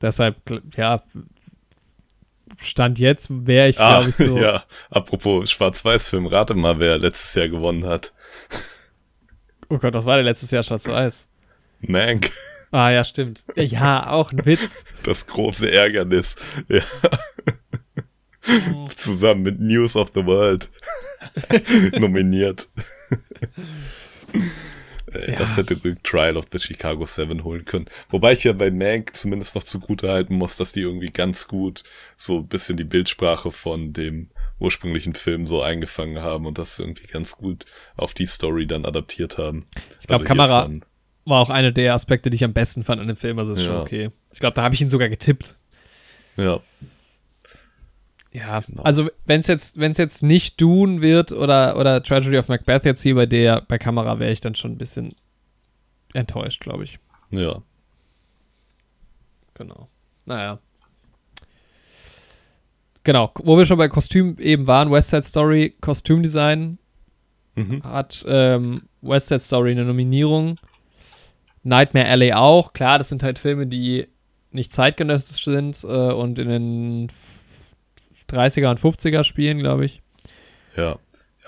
Deshalb, ja, Stand jetzt wäre ich, Ah, glaube ich, so. ja. Apropos Schwarz-Weiß-Film, rate mal, wer letztes Jahr gewonnen hat. Oh Gott, was war der letztes Jahr Schwarz-Weiß? Mank. Ah, ja, stimmt. Ja, auch ein Witz. Das große Ärgernis. Ja. Zusammen mit News of the World. Nominiert. Äh, Ja. Das hätte Trial of the Chicago Seven holen können. Wobei ich ja bei Mank zumindest noch zugute halten muss, dass die irgendwie ganz gut so ein bisschen die Bildsprache von dem ursprünglichen Film so eingefangen haben und das irgendwie ganz gut auf die Story dann adaptiert haben. Ich glaube, Also Kamera hiervon- war auch einer der Aspekte, die ich am besten fand an dem Film. Also ist schon Ja. okay. Ich glaube, da habe ich ihn sogar getippt. Ja, Ja, Genau. also wenn es jetzt, wenn es jetzt nicht Dune wird oder, oder Tragedy of Macbeth jetzt hier bei der, bei Kamera wäre ich dann schon ein bisschen enttäuscht, glaube ich. ja. Genau. Naja. Genau, wo wir schon bei Kostüm eben waren, West Side Story, Kostümdesign Mhm. hat ähm, West Side Story eine Nominierung. Nightmare Alley auch. Klar, das sind halt Filme, die nicht zeitgenössisch sind äh, und in den f- 30er und 50er spielen, glaube ich. Ja.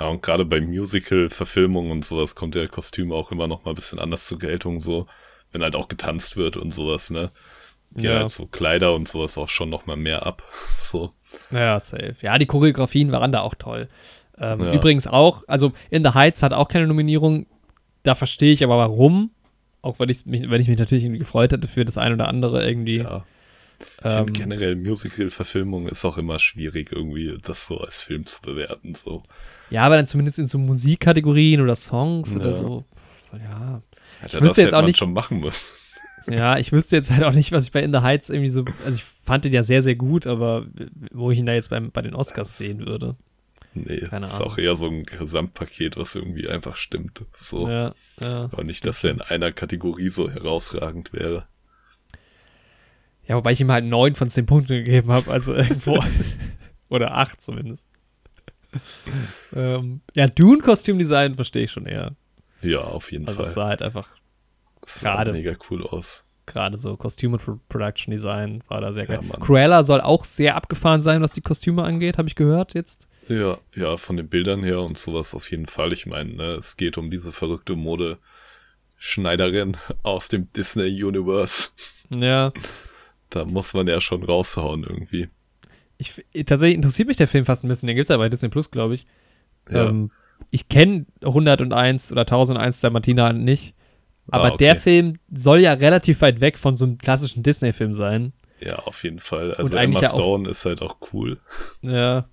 Ja, und gerade bei Musical-Verfilmungen und sowas kommt der Kostüm auch immer noch mal ein bisschen anders zur Geltung, so, wenn halt auch getanzt wird und sowas, ne? Ja, Ja. so Kleider und sowas auch schon noch mal mehr ab. So. Ja, safe. Ja, die Choreografien waren da auch toll. Ähm, Ja. Übrigens auch, also In the Heights hat auch keine Nominierung. Da verstehe ich aber warum. Auch wenn ich mich, wenn ich mich natürlich irgendwie gefreut hätte für das ein oder andere irgendwie. Ja. Ich ähm, finde generell Musical-Verfilmung ist auch immer schwierig, irgendwie das so als Film zu bewerten. So. ja, aber dann zumindest in so Musikkategorien oder Songs oder Ja. so. Ja. Hätte wüsste jetzt auch nicht- schon machen müssen. Ja, ich wüsste jetzt halt auch nicht, was ich bei In the Heights irgendwie so. Also ich fand den ja sehr, sehr gut, aber wo ich ihn da jetzt beim, bei den Oscars sehen würde. Nee, Keine ist Ahnung. auch eher so ein Gesamtpaket, was irgendwie einfach stimmt. So. Ja, ja. Aber nicht, dass er in einer Kategorie so herausragend wäre. Ja, wobei ich ihm halt neun von zehn Punkten gegeben habe, also irgendwo. Oder acht zumindest. ähm, ja, Dune-Kostümdesign verstehe ich schon eher. Ja, auf jeden Also Fall. sah halt einfach Das gerade- mega cool aus. gerade so Kostüm und Pro Production Design war da sehr Ja, geil. Mann. Cruella soll auch sehr abgefahren sein, was die Kostüme angeht, habe ich gehört jetzt. Ja, ja, von den Bildern her und sowas auf jeden Fall. Ich meine, ne, es geht um diese verrückte Mode-Schneiderin aus dem Disney-Universe. Ja, Da muss man ja schon raushauen irgendwie. ich, tatsächlich interessiert mich der Film fast ein bisschen. Den gibt es ja bei Disney Plus, glaube ich. Ja, Ähm, ich kenne 101 oder 1001 der Martina nicht. Aber Ah, okay. der Film soll ja relativ weit weg von so einem klassischen Disney-Film sein. ja, auf jeden Fall. Also Emma ja auch- Stone ist halt auch cool. Ja.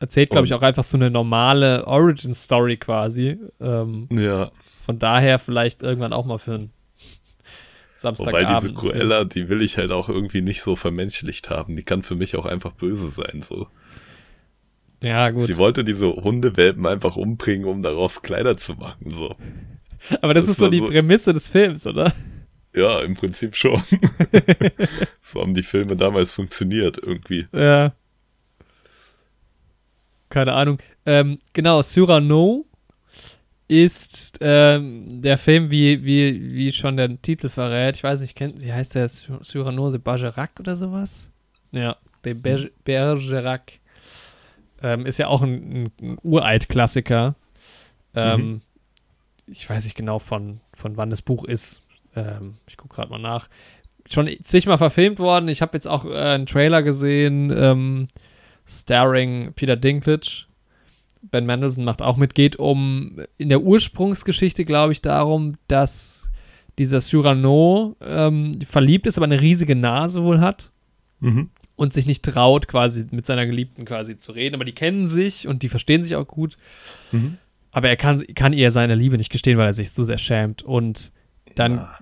Erzählt, glaube ich, auch einfach so eine normale Origin-Story quasi. Ähm, Ja, von daher vielleicht irgendwann auch mal für einen wobei Samstagabend. diese Cruella, die will ich halt auch irgendwie nicht so vermenschlicht haben. Die kann für mich auch einfach böse sein, so. Ja, gut. Sie wollte diese Hundewelpen einfach umbringen, um daraus Kleider zu machen, so. Aber das, das ist so die so- Prämisse des Films, oder? Ja, im Prinzip schon. so haben die Filme damals funktioniert, irgendwie. Ja. Keine Ahnung. Ähm, genau, Cyrano ist ähm, der Film, wie, wie, wie schon der Titel verrät. Ich weiß nicht, kennt, wie heißt der? Cy- Cyrano de Bergerac oder sowas? Ja, de Berge- Bergerac. Ähm, ist ja auch ein, ein, ein Uralt-Klassiker. Ähm, Mhm. Ich weiß nicht genau, von, von wann das Buch ist. Ähm, ich gucke gerade mal nach. Schon zigmal verfilmt worden. Ich habe jetzt auch äh, einen Trailer gesehen, ähm, starring Peter Dinklage. Ben Mendelssohn macht auch mit. Geht um, in der Ursprungsgeschichte, glaube ich, darum, dass dieser Cyrano ähm, verliebt ist, aber eine riesige Nase wohl hat Mhm. und sich nicht traut, quasi mit seiner Geliebten quasi zu reden. Aber die kennen sich und die verstehen sich auch gut. Mhm. Aber er kann, kann ihr seine Liebe nicht gestehen, weil er sich so sehr schämt. Und dann Ah,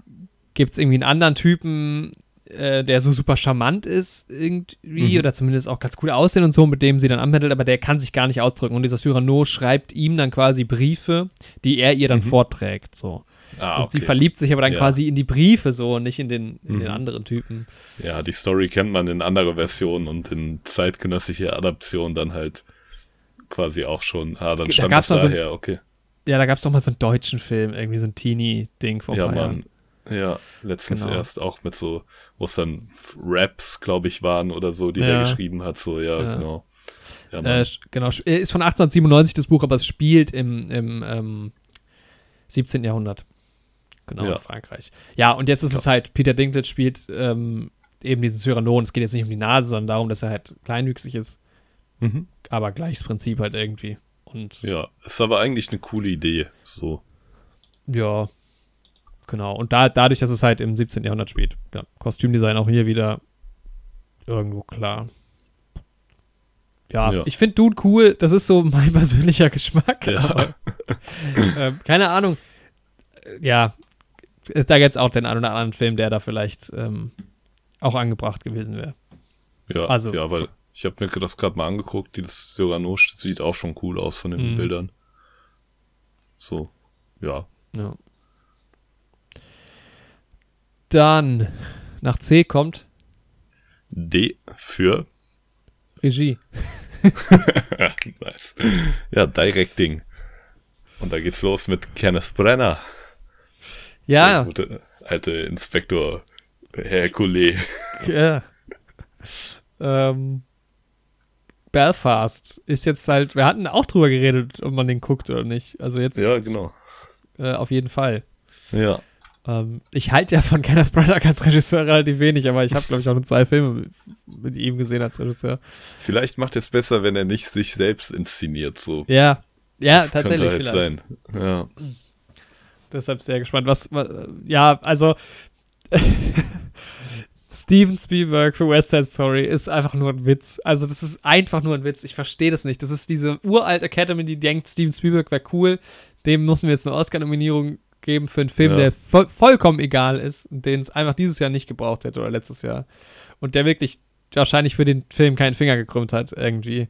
gibt es irgendwie einen anderen Typen, äh, der so super charmant ist irgendwie Mhm. oder zumindest auch ganz gut aussehen und so, mit dem sie dann anmittelt, aber der kann sich gar nicht ausdrücken. Und dieser Cyrano schreibt ihm dann quasi Briefe, die er ihr dann Mhm. vorträgt. So. ah, Und sie verliebt sich aber dann Ja. quasi in die Briefe so und nicht in den, in den Mhm. anderen Typen. Ja, die Story kennt man in anderer Version und in zeitgenössischer Adaption dann halt quasi auch schon. Ah, dann Da stammt das noch so ein- daher, okay. Ja, da gab es doch mal so einen deutschen Film, irgendwie so ein Teenie-Ding vor ein Ja, paar Mann. Jahren. Ja, letztens Genau. erst auch mit so, wo es dann Raps, glaube ich, waren oder so, die Ja. er geschrieben hat, so, ja, Ja. genau. Ja. Äh, genau, äh, ist von 1897 das Buch, aber es spielt im, im ähm, 17. Jahrhundert. Genau, in Frankreich. Ja, und jetzt ist es halt, Peter Dinklage spielt ähm, eben diesen Cyrano und es geht jetzt nicht um die Nase, sondern darum, dass er halt kleinwüchsig ist, mhm. aber gleiches Prinzip halt irgendwie. Und Ja, ist aber eigentlich eine coole Idee, so. ja, genau. Und da, dadurch, dass es halt im 17. Jahrhundert spielt, ja, Kostümdesign auch hier wieder irgendwo klar. ja, Ja. ich finde Dune cool. Das ist so mein persönlicher Geschmack. Ja. Aber, ähm, keine Ahnung. Äh, Ja, es- da gäbe es auch den einen oder anderen Film, der da vielleicht ähm, auch angebracht gewesen wäre. Ja, Also- ja, weil ich habe mir das gerade mal angeguckt, dieses Cyrano sieht auch schon cool aus von den Mhm. Bildern. So, ja. Ja. Dann nach C kommt D für Regie. nice. Ja, Directing. Und da geht's los mit Kenneth Brenner. Der Ja, gute alte Inspektor Hercule. ja. ähm, Belfast ist jetzt halt, wir hatten auch drüber geredet, ob man den guckt oder nicht. Also jetzt Ja, genau. äh, auf jeden Fall. Ja. Ähm, ich halte ja von Kenneth Branagh als Regisseur relativ wenig, aber ich habe, glaube ich, auch nur zwei Filme mit, ihm gesehen als Regisseur. Vielleicht macht es besser, wenn er nicht sich selbst inszeniert, so. Ja, ja, Das tatsächlich könnte halt vielleicht. sein. Ja. Deshalb sehr gespannt. Was, was ja, also Steven Spielberg für West Side Story ist einfach nur ein Witz. Also das ist einfach nur ein Witz. Ich verstehe das nicht. Das ist diese uralt Academy, die denkt, Steven Spielberg wäre cool. Dem müssen wir jetzt eine Oscar-Nominierung geben für einen Film, Ja. der voll, vollkommen egal ist den es einfach dieses Jahr nicht gebraucht hätte oder letztes Jahr. Und der wirklich wahrscheinlich für den Film keinen Finger gekrümmt hat irgendwie.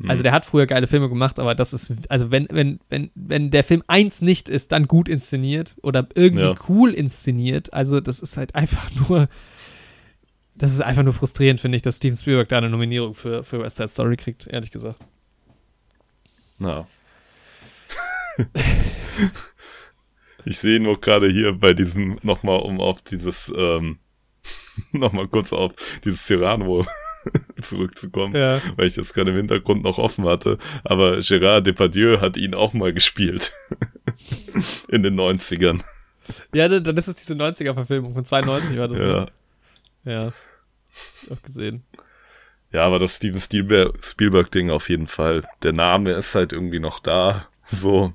Hm. Also der hat früher geile Filme gemacht, aber das ist, also wenn, wenn, wenn, wenn der Film eins nicht ist, dann gut inszeniert oder irgendwie Ja. cool inszeniert, also das ist halt einfach nur, das ist einfach nur frustrierend, finde ich, dass Steven Spielberg da eine Nominierung für, für West Side Story kriegt, ehrlich gesagt. Na. ich sehe nur gerade hier bei diesem, nochmal um auf dieses, ähm, nochmal kurz auf dieses Cyrano zurückzukommen, Ja. weil ich das gerade im Hintergrund noch offen hatte. Aber Gérard Depardieu hat ihn auch mal gespielt. In den 90ern. Ja, dann ist es diese 90er-Verfilmung von 92 war das. Ja. Ne? Ja. Auch gesehen. Ja, aber das Steven Spielberg- Spielberg-Ding auf jeden Fall. Der Name ist halt irgendwie noch da. So.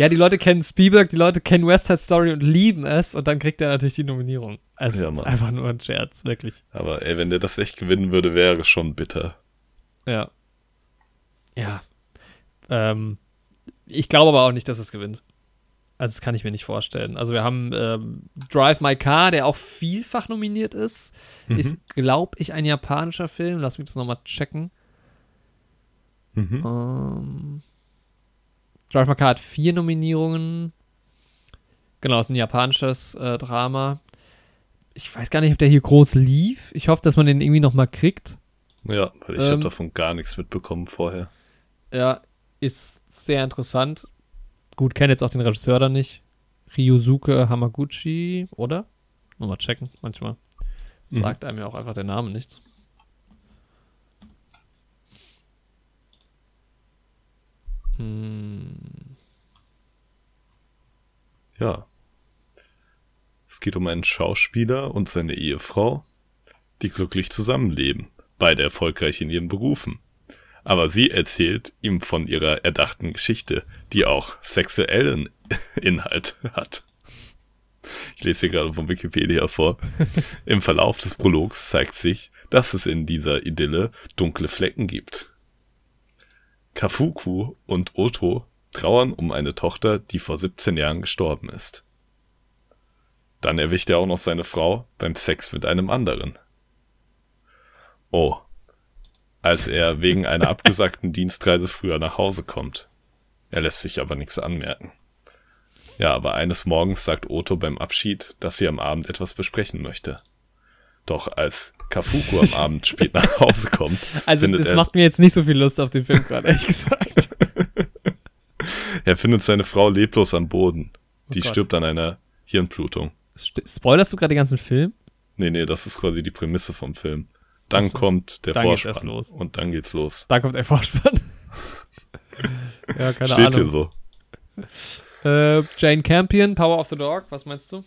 Ja, die Leute kennen Spielberg, die Leute kennen West Side Story und lieben es und dann kriegt er natürlich die Nominierung. Also Ja, es ist einfach nur ein Scherz, wirklich. Aber ey, wenn der das echt gewinnen würde, wäre schon bitter. Ja. Ja. Ähm, ich glaube aber auch nicht, dass es gewinnt. Also das kann ich mir nicht vorstellen. Also wir haben ähm, Drive My Car, der auch vielfach nominiert ist. Ist, glaube ich, ein japanischer Film. Lass mich das nochmal checken. Mhm. Ähm, Drive My Car hat vier Nominierungen. Genau, ist ein japanisches äh, Drama. Ich weiß gar nicht, ob der hier groß lief. Ich hoffe, dass man den irgendwie nochmal kriegt. Ja, weil ich Ähm, habe davon gar nichts mitbekommen vorher. Ja, ist sehr interessant. Gut, kenne jetzt auch den Regisseur da nicht. Ryusuke Hamaguchi, oder? Nur mal checken, manchmal. Mhm. Sagt einem ja auch einfach der Name nichts. Hm, Ja. Es geht um einen Schauspieler und seine Ehefrau, die glücklich zusammenleben, beide erfolgreich in ihren Berufen. Aber sie erzählt ihm von ihrer erdachten Geschichte, die auch sexuellen Inhalt hat. Ich lese hier gerade von Wikipedia vor. Im Verlauf des Prologs zeigt sich, dass es in dieser Idylle dunkle Flecken gibt. Kafuku und Oto trauern um eine Tochter, die vor 17 Jahren gestorben ist. Dann erwischt er auch noch seine Frau beim Sex mit einem anderen. Oh. Als er wegen einer abgesagten Dienstreise früher nach Hause kommt. Er lässt sich aber nichts anmerken. Ja, aber eines Morgens sagt Otto beim Abschied, dass sie am Abend etwas besprechen möchte. Doch als Kafuku am Abend spät nach Hause kommt, Also, das er, macht mir jetzt nicht so viel Lust auf den Film gerade, ehrlich gesagt. er findet seine Frau leblos am Boden. Die Oh stirbt an einer Hirnblutung. St- Spoilerst du gerade den ganzen Film? Nee, nee, das ist quasi die Prämisse vom Film. Dann Ach so. kommt der Dann Vorspann und dann geht's los. Da kommt der Vorspann. ja, keine Steht Ahnung. hier so. Äh, Jane Campion, Power of the Dog, was meinst du?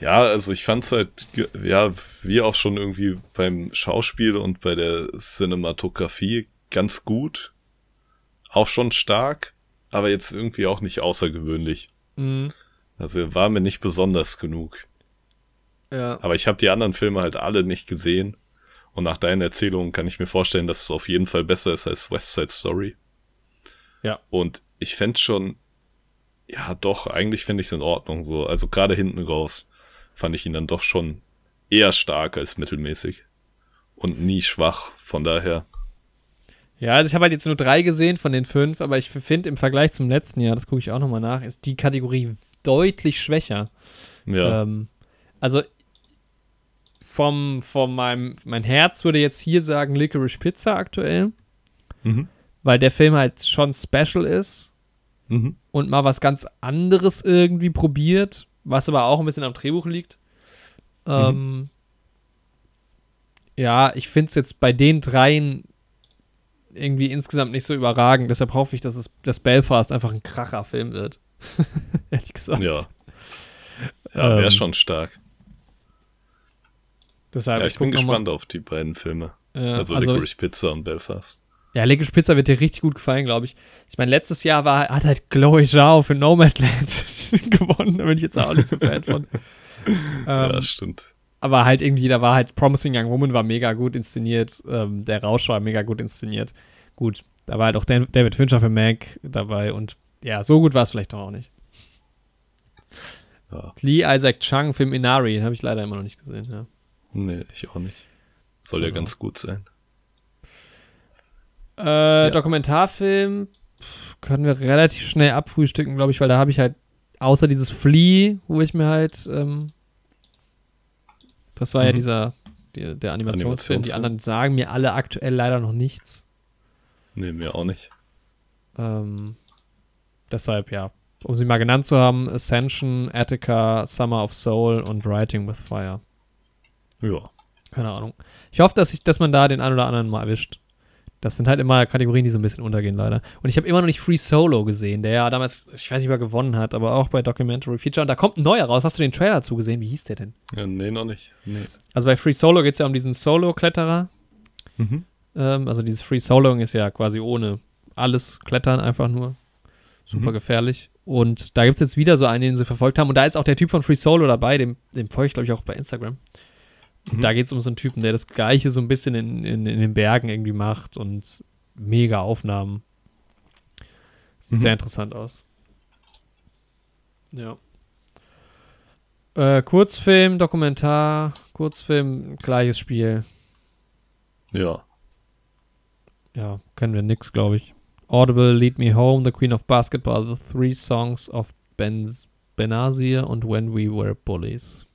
Ja, also ich fand's halt, ja, wie auch schon irgendwie beim Schauspiel und bei der Cinematografie ganz gut. Auch schon stark, aber jetzt irgendwie auch nicht außergewöhnlich. Mhm. Also war mir nicht besonders genug. Ja. Aber ich habe die anderen Filme halt alle nicht gesehen. Und nach deinen Erzählungen kann ich mir vorstellen, dass es auf jeden Fall besser ist als West Side Story. Ja. Und ich fände schon, ja doch, eigentlich finde ich es in Ordnung so. Also gerade hinten raus fand ich ihn dann doch schon eher stark als mittelmäßig. Und nie schwach, von daher. Ja, also ich habe halt jetzt nur drei gesehen von den fünf, aber ich finde im Vergleich zum letzten Jahr, das gucke ich auch nochmal nach, ist die Kategorie deutlich schwächer. Ja, Ähm, also vom, vom meinem, mein Herz würde jetzt hier sagen Licorice Pizza aktuell, mhm. weil der Film halt schon special ist Mhm. und mal was ganz anderes irgendwie probiert, was aber auch ein bisschen am Drehbuch liegt. Ähm, ja, ich finde es jetzt bei den dreien irgendwie insgesamt nicht so überragend. Deshalb hoffe ich, dass es dass Belfast einfach ein Kracher-Film wird. Ehrlich gesagt. Ja. Ja, wäre Ähm, schon stark. Deshalb, Ja, ich bin guck noch mal. gespannt auf die beiden Filme. Ja, Also, also Licorice Pizza und Belfast. Ja, Licorice Pizza wird dir richtig gut gefallen, glaube ich. Ich meine, letztes Jahr war, hat halt Chloe Zhao für Nomadland gewonnen. Da bin ich jetzt auch nicht so Fan von. ja, ähm, stimmt. aber halt irgendwie, da war halt Promising Young Woman war mega gut inszeniert. Ähm, der Rausch war mega gut inszeniert. Gut, da war halt auch Dan David Fincher für Mac dabei und ja, so gut war es vielleicht doch auch nicht. Ja. Lee Isaac Chung, Film Inari, habe ich leider immer noch nicht gesehen. Ja. Nee, ich auch nicht. Soll ja Genau. ganz gut sein. Äh, Dokumentarfilm pf, können wir relativ schnell abfrühstücken, glaube ich, weil da habe ich halt, außer dieses Flea, wo ich mir halt, ähm, das war ja Mhm. dieser, der, der Animationsfilm, die anderen sagen mir alle aktuell leider noch nichts. Nee, mir auch nicht. Ähm, deshalb, ja, um sie mal genannt zu haben, Ascension, Attica, Summer of Soul und Writing with Fire. Ja. Keine Ahnung. Ich hoffe, dass, ich, dass man da den einen oder anderen mal erwischt. Das sind halt immer Kategorien, die so ein bisschen untergehen, leider. Und ich habe immer noch nicht Free Solo gesehen, der ja damals, ich weiß nicht, wer gewonnen hat, aber auch bei Documentary Feature. Und da kommt ein neuer raus. Hast du den Trailer zugesehen? Wie hieß der denn? ja. Nee, noch nicht. Nee. Also bei Free Solo geht es ja um diesen Solo-Kletterer. Mhm. Ähm, also dieses Free Soloing ist ja quasi ohne alles Klettern, einfach nur. Super Mhm. gefährlich. Und da gibt es jetzt wieder so einen, den sie verfolgt haben. Und da ist auch der Typ von Free Solo dabei, dem, dem folge ich, glaube ich, auch bei Instagram. Mhm. da geht es um so einen Typen, der das Gleiche so ein bisschen in, in, in den Bergen irgendwie macht und mega Aufnahmen. Sieht Mhm. sehr interessant aus. Ja. Äh, Kurzfilm, Dokumentar, Kurzfilm, gleiches Spiel. Ja. Ja, kennen wir nix, glaube ich. Audible, Lead Me Home, The Queen of Basketball, The Three Songs of ben Benazir und When We Were Bullies.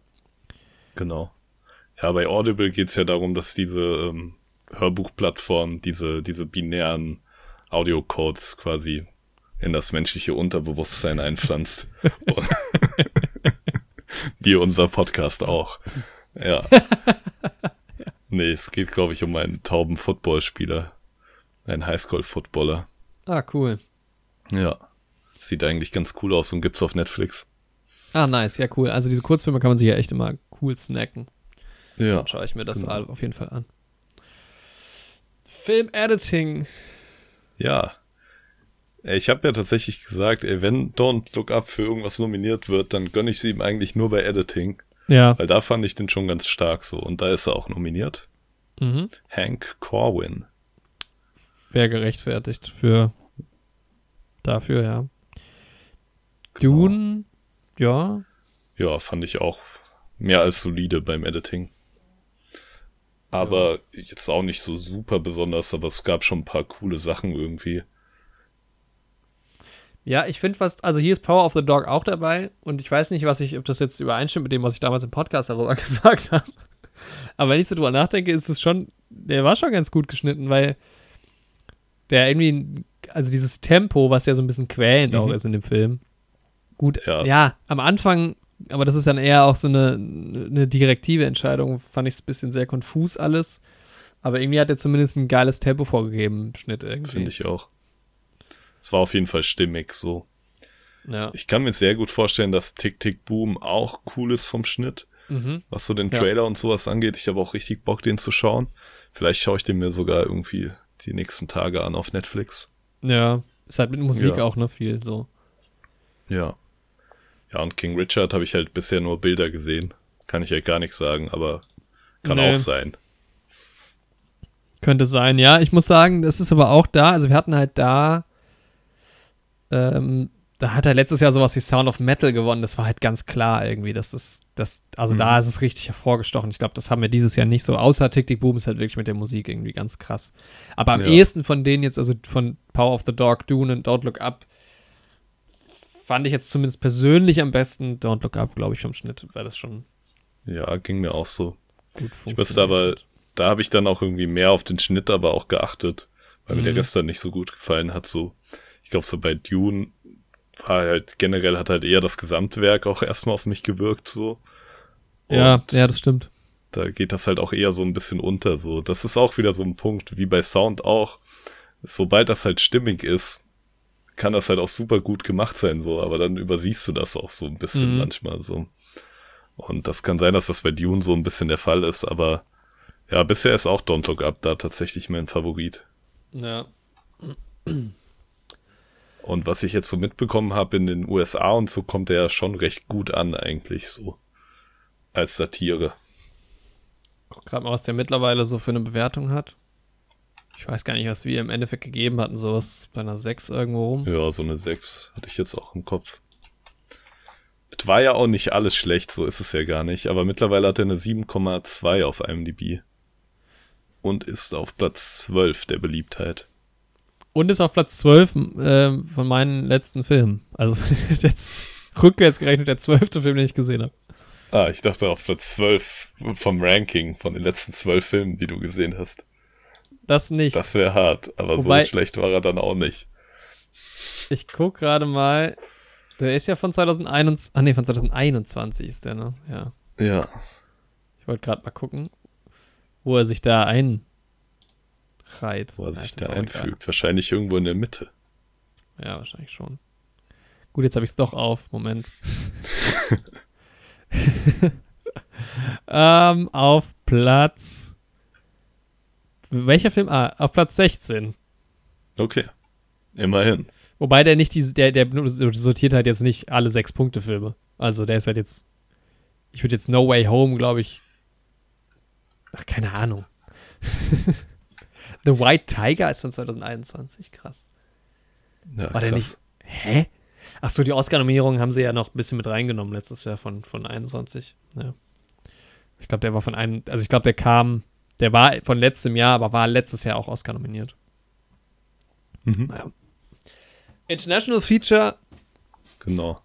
Genau. Ja, bei Audible geht's ja darum, dass diese ähm, Hörbuchplattform diese, diese binären Audiocodes quasi in das menschliche Unterbewusstsein einpflanzt. Wie unser Podcast auch. Ja. Nee, es geht, glaube ich, um einen tauben Footballspieler. Einen Highschool-Footballer. Ah, cool. Ja. Sieht eigentlich ganz cool aus und gibt's auf Netflix. Ah, nice, ja, cool. Also diese Kurzfilme kann man sich ja echt immer cool snacken. Ja. Dann schaue ich mir das genau. auf jeden Fall an. Film-Editing. Ja. Ich habe ja tatsächlich gesagt, ey, wenn Don't Look Up für irgendwas nominiert wird, dann gönne ich sie ihm eigentlich nur bei Editing. Ja. Weil da fand ich den schon ganz stark so. Und da ist er auch nominiert. Mhm. Hank Corwin. Wäre gerechtfertigt für dafür, ja. Genau. Dune, ja. Ja, fand ich auch mehr als solide beim Editing. Aber jetzt auch nicht so super besonders, aber es gab schon ein paar coole Sachen irgendwie. Ja, ich finde was, also hier ist Power of the Dog auch dabei und ich weiß nicht, was ich, ob das jetzt übereinstimmt mit dem, was ich damals im Podcast darüber gesagt habe. Aber wenn ich so drüber nachdenke, ist es schon, der war schon ganz gut geschnitten, weil der irgendwie, also dieses Tempo, was ja so ein bisschen quälend auch Mhm. ist in dem Film. Gut, Ja. ja. am Anfang, aber das ist dann eher auch so eine, eine direktive Entscheidung, fand ich es ein bisschen sehr konfus alles. Aber irgendwie hat er zumindest ein geiles Tempo vorgegeben im Schnitt irgendwie. Finde ich auch. Es war auf jeden Fall stimmig so. Ja. Ich kann mir sehr gut vorstellen, dass Tick Tick Boom auch cool ist vom Schnitt, Mhm. was so den Ja. Trailer und sowas angeht. Ich habe auch richtig Bock, den zu schauen. Vielleicht schaue ich den mir sogar irgendwie die nächsten Tage an auf Netflix. Ja, ist halt mit Musik Ja. auch, ne, viel so. Ja. Ja, und King Richard habe ich halt bisher nur Bilder gesehen. Kann ich halt gar nichts sagen, aber kann Nee. auch sein. Könnte sein, ja. Ich muss sagen, das ist aber auch da. Also wir hatten halt da, ähm, da hat er letztes Jahr sowas wie Sound of Metal gewonnen. Das war halt ganz klar irgendwie, dass das, das also Mhm. da ist es richtig hervorgestochen. Ich glaube, das haben wir dieses Jahr nicht so. Außer Tick Tick Boom ist halt wirklich mit der Musik irgendwie ganz krass. Aber am Ja. ehesten von denen jetzt, also von Power of the Dog, Dune und Don't Look Up, fand ich jetzt zumindest persönlich am besten Don't Look Up, glaube ich, vom Schnitt, weil das schon Ja, ging mir auch so. gut Ich müsste aber, da habe ich dann auch irgendwie mehr auf den Schnitt aber auch geachtet, weil mir der Mhm. Rest dann nicht so gut gefallen hat. So, ich glaube, so bei Dune war halt generell hat halt eher das Gesamtwerk auch erstmal auf mich gewirkt. So. Ja, ja, das stimmt. da geht das halt auch eher so ein bisschen unter. So, das ist auch wieder so ein Punkt, wie bei Sound auch. Sobald das halt stimmig ist, kann das halt auch super gut gemacht sein, so, aber dann übersiehst du das auch so ein bisschen Mhm. manchmal so. Und das kann sein, dass das bei Dune so ein bisschen der Fall ist, aber ja, bisher ist auch Don't Look Up da tatsächlich mein Favorit. Ja. Und was ich jetzt so mitbekommen habe in den USA und so, kommt der ja schon recht gut an eigentlich so. Als Satire. Guck gerade mal, was der mittlerweile so für eine Bewertung hat. Ich weiß gar nicht, was wir im Endeffekt gegeben hatten. Sowas bei einer 6 irgendwo rum. Ja, so eine 6 hatte ich jetzt auch im Kopf. Es war ja auch nicht alles schlecht, so ist es ja gar nicht. Aber mittlerweile hat er eine 7,2 auf IMDb. Und ist auf Platz 12 der Beliebtheit. Und ist auf Platz 12 ähm, von meinen letzten Filmen. Also jetzt rückwärts gerechnet der zwölfte Film, den ich gesehen habe. Ah, ich dachte auf Platz 12 vom Ranking von den letzten 12 Filmen, die du gesehen hast. Das nicht. Das wäre hart, aber Wobei- so schlecht war er dann auch nicht. Ich guck gerade mal. Der ist ja von 2021. Ah, nee, von 2021 ist der, ne? Ja. Ja. Ich wollte gerade mal gucken, wo er sich da einreiht. Wo er sich da einfügt. Wahrscheinlich irgendwo in der Mitte. Ja, wahrscheinlich schon. Gut, jetzt habe ich es doch auf. Moment. ähm, auf Platz. Welcher Film? Ah, auf Platz 16. Okay. Immerhin. Wobei der nicht diese, der, der sortiert halt jetzt nicht alle sechs Punkte Filme. Also der ist halt jetzt. Ich würde jetzt No Way Home, glaube ich. Ach, keine Ahnung. The White Tiger ist von 2021, krass. Ja, War der nicht. Hä? Ach so, die Oscar-Nominierungen haben sie ja noch ein bisschen mit reingenommen letztes Jahr von, von 21. Ja. Ich glaube, der war von einem. Also ich glaube, der kam. Der war von letztem Jahr, aber war letztes Jahr auch Oscar nominiert. Mhm. Naja. International Feature Genau.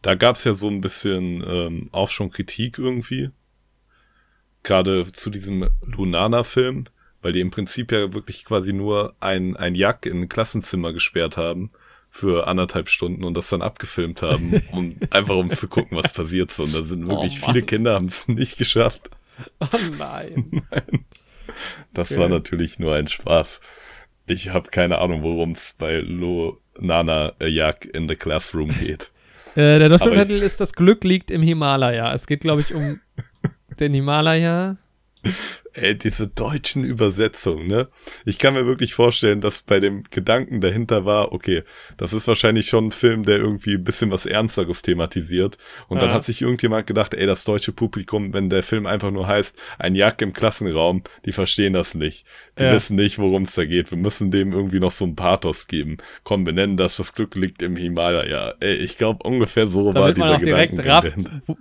Da gab es ja so ein bisschen ähm, auch schon Kritik irgendwie. Gerade zu diesem Lunana-Film, weil die im Prinzip ja wirklich quasi nur ein, ein Jack in ein Klassenzimmer gesperrt haben für anderthalb Stunden und das dann abgefilmt haben, um einfach um zu gucken, was passiert so. Und da sind wirklich Oh viele Kinder haben es nicht geschafft. Oh nein. Das Okay. war natürlich nur ein Spaß. Ich habe keine Ahnung, worum es bei Lo Nana a Yak in the Classroom geht. äh, der deutsche Titel ist Das Glück liegt im Himalaya. Es geht, glaube ich, um den Himalaya. Ey, diese deutschen Übersetzungen, ne? Ich kann mir wirklich vorstellen, dass bei dem Gedanken dahinter war, okay, das ist wahrscheinlich schon ein Film, der irgendwie ein bisschen was Ernsteres thematisiert. Und dann Ja. hat sich irgendjemand gedacht, ey, das deutsche Publikum, wenn der Film einfach nur heißt, ein Jack im Klassenraum, die verstehen das nicht. Die Ja. wissen nicht, worum es da geht. Wir müssen dem irgendwie noch so ein Pathos geben. Komm, wir nennen das, das Glück liegt im Himalaya. Ey, ich glaube, ungefähr so war Damit man dieser auch direkt rafft, wo,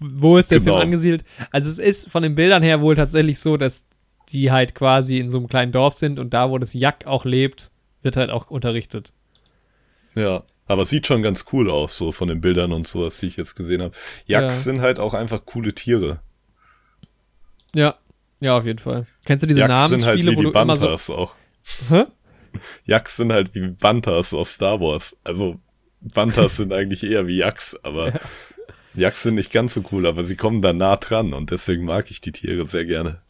wo ist der Genau. Film angesiedelt. Also es ist von den Bildern her wohl tatsächlich so, dass die halt quasi in so einem kleinen Dorf sind und da, wo das Jack auch lebt, wird halt auch unterrichtet. Ja, aber sieht schon ganz cool aus, so von den Bildern und sowas, die ich jetzt gesehen habe. Yaks Ja. sind halt auch einfach coole Tiere. Ja, ja, auf jeden Fall. Kennst du diese Yaks sind halt wie die immer so... Bantas auch. Hä? Yaks sind halt wie Bantas aus Star Wars. Also Bantas sind eigentlich eher wie Yaks, aber Yaks sind nicht ganz so cool, aber sie kommen da nah dran und deswegen mag ich die Tiere sehr gerne.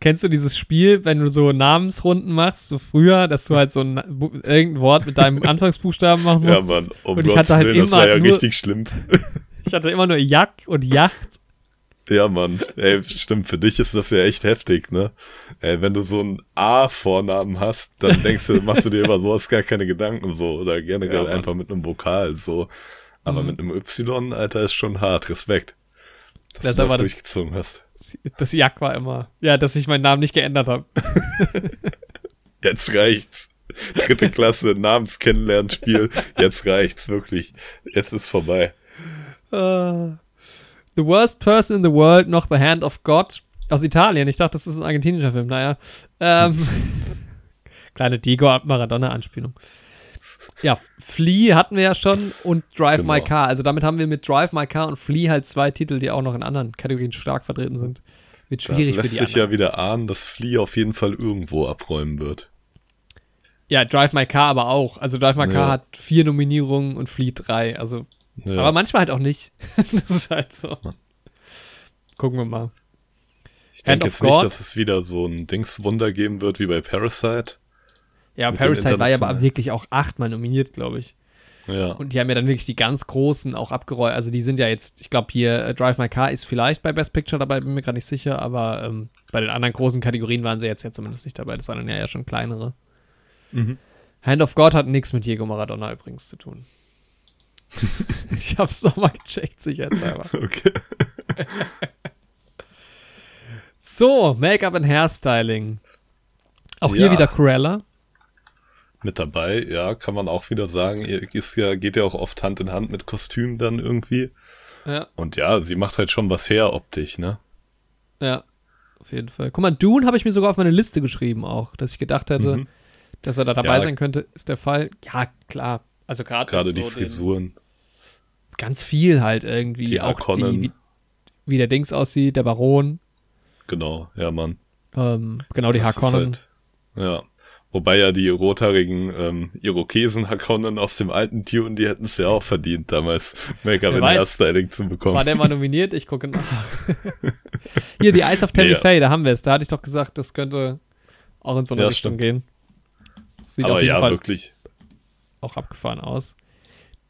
Kennst du dieses Spiel, wenn du so Namensrunden machst, so früher, dass du halt so ein, irgendein Wort mit deinem Anfangsbuchstaben machen musst? Ja, Mann, um und ich Gottes hatte halt Willen, das immer war ja nur, richtig schlimm. ich hatte immer nur Jack und Yacht. Ja, Mann. Ey, stimmt, für dich ist das ja echt heftig, ne? Ey, wenn du so einen A-Vornamen hast, dann denkst du, machst du dir über sowas gar keine Gedanken so. Oder generell Ja, einfach mit einem Vokal so. Aber Mhm. mit einem Y, Alter, ist schon hart. Respekt. Dass Das du das das- durchgezogen hast. Das Jack war immer. Ja, dass ich meinen Namen nicht geändert habe. Jetzt reicht's. Dritte Klasse, Namenskennenlernspiel. Jetzt reicht's, wirklich. Jetzt ist vorbei. Uh, the Worst Person in the World, noch The Hand of God. Aus Italien. Ich dachte, das ist ein argentinischer Film. Naja. Ähm, kleine Diego Maradona-Anspielung. Ja, Flea hatten wir ja schon und Drive Genau. My Car. Also damit haben wir mit Drive My Car und Flea halt zwei Titel, die auch noch in anderen Kategorien stark vertreten sind. Wird Das schwierig für lässt die sich anderen. ja wieder ahnen, dass Flea auf jeden Fall irgendwo abräumen wird. Ja, Drive My Car aber auch. Also Drive My Car Ja. hat vier Nominierungen und Flea drei. Also, Ja. aber manchmal halt auch nicht. das ist halt so. Gucken wir mal. ich denke jetzt nicht, God. dass es wieder so ein Dingswunder geben wird wie bei Parasite. Ja, Parasite war ja aber wirklich auch achtmal nominiert, glaube ich. Ja. Und die haben ja dann wirklich die ganz großen auch abgeräumt. Also die sind ja jetzt, ich glaube hier, äh, Drive My Car ist vielleicht bei Best Picture dabei, bin mir gerade nicht sicher, aber ähm, bei den anderen großen Kategorien waren sie jetzt ja zumindest nicht dabei. Das waren dann ja, ja schon kleinere. Mhm. Hand of God hat nichts mit Diego Maradona übrigens zu tun. ich hab's nochmal gecheckt, sicherheitshalber. Okay. So, Make-up und Hairstyling. Auch hier Ja. wieder Cruella. Mit dabei, ja, kann man auch wieder sagen, ihr- ist ja, geht ja auch oft Hand in Hand mit Kostüm dann irgendwie. Ja, Und ja, sie macht halt schon was her optisch, ne? ja. Auf jeden Fall. Guck mal, Dune habe ich mir sogar auf meine Liste geschrieben auch, dass ich gedacht hätte, Mhm. dass er da dabei Ja. sein könnte, ist der Fall. Ja, klar. Also gerade Gerade so die Frisuren. ganz viel halt irgendwie. Die auch die, wie, wie der Dings aussieht, der Baron. Genau, ja, Mann. Ähm, genau, die Das Harkonnen. Halt, ja. Wobei ja die rothaarigen ähm, Irokesen Harkonnen aus dem alten Tune, die hätten es ja auch verdient, damals Make-up weiß. Hairstyling zu bekommen. War der mal nominiert? Ich gucke nach. Hier, die Eyes of Tammy ja. Faye, da haben wir es. Da hatte ich doch gesagt, das könnte auch in so eine Ja, Richtung stimmt. gehen. Das sieht auf Aber jeden ja, Fall wirklich. auch abgefahren aus.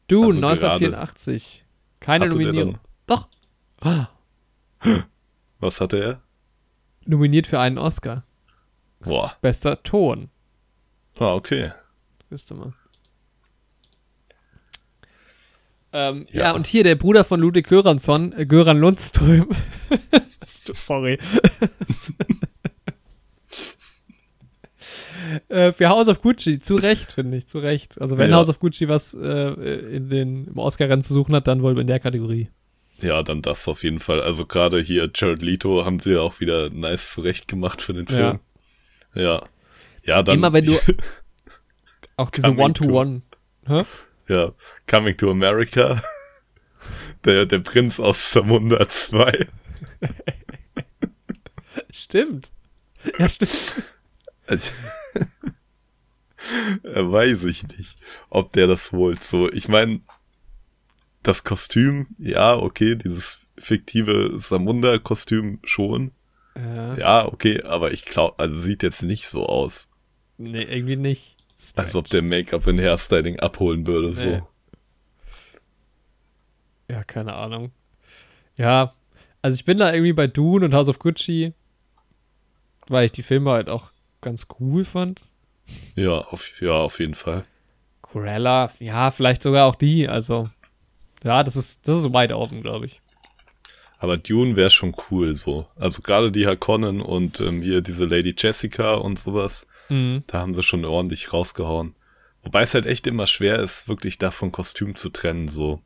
Dune, Also gerade 1984. Keine Nominierung. Doch. Was hatte er? Nominiert für einen Oscar. Boah. Bester Ton. Ah, okay. Wisst ihr mal. Ähm, ja. Ja. und hier der Bruder von Ludwig Göransson, äh, Göran Lundström. Sorry. äh, für House of Gucci, zu Recht, finde ich, zu Recht. Also wenn Ja. House of Gucci was äh, in den, im Oscar-Rennen zu suchen hat, dann wohl in der Kategorie. Ja, dann das auf jeden Fall. Also gerade hier Jared Leto haben sie ja auch wieder nice zurecht gemacht für den. Film. Ja. Ja, dann. Immer wenn du auch diese One-to-One. Ja, Coming to America. Der, der Prinz aus Zamunda 2. Stimmt. Ja, stimmt. Also, weiß ich nicht, ob der das holt. So, ich meine, das Kostüm, ja, okay, dieses fiktive Samunda-Kostüm schon. Ja. Ja, okay, aber ich glaube, also sieht jetzt nicht so aus, Nee, irgendwie nicht. als ob der Make-up und Hairstyling abholen würde. So. Nee. Ja, keine Ahnung. Ja, also ich bin da irgendwie bei Dune und House of Gucci, weil ich die Filme halt auch ganz cool fand. Ja, auf, ja, auf jeden Fall. Cruella, ja, vielleicht sogar auch die, also ja, das ist, das ist so weit offen, glaube ich. Aber Dune wäre schon cool so. Also gerade die Harkonnen und ähm, hier diese Lady Jessica und sowas, Mhm. da haben sie schon ordentlich rausgehauen. Wobei es halt echt immer schwer ist, wirklich davon Kostüm zu trennen, so.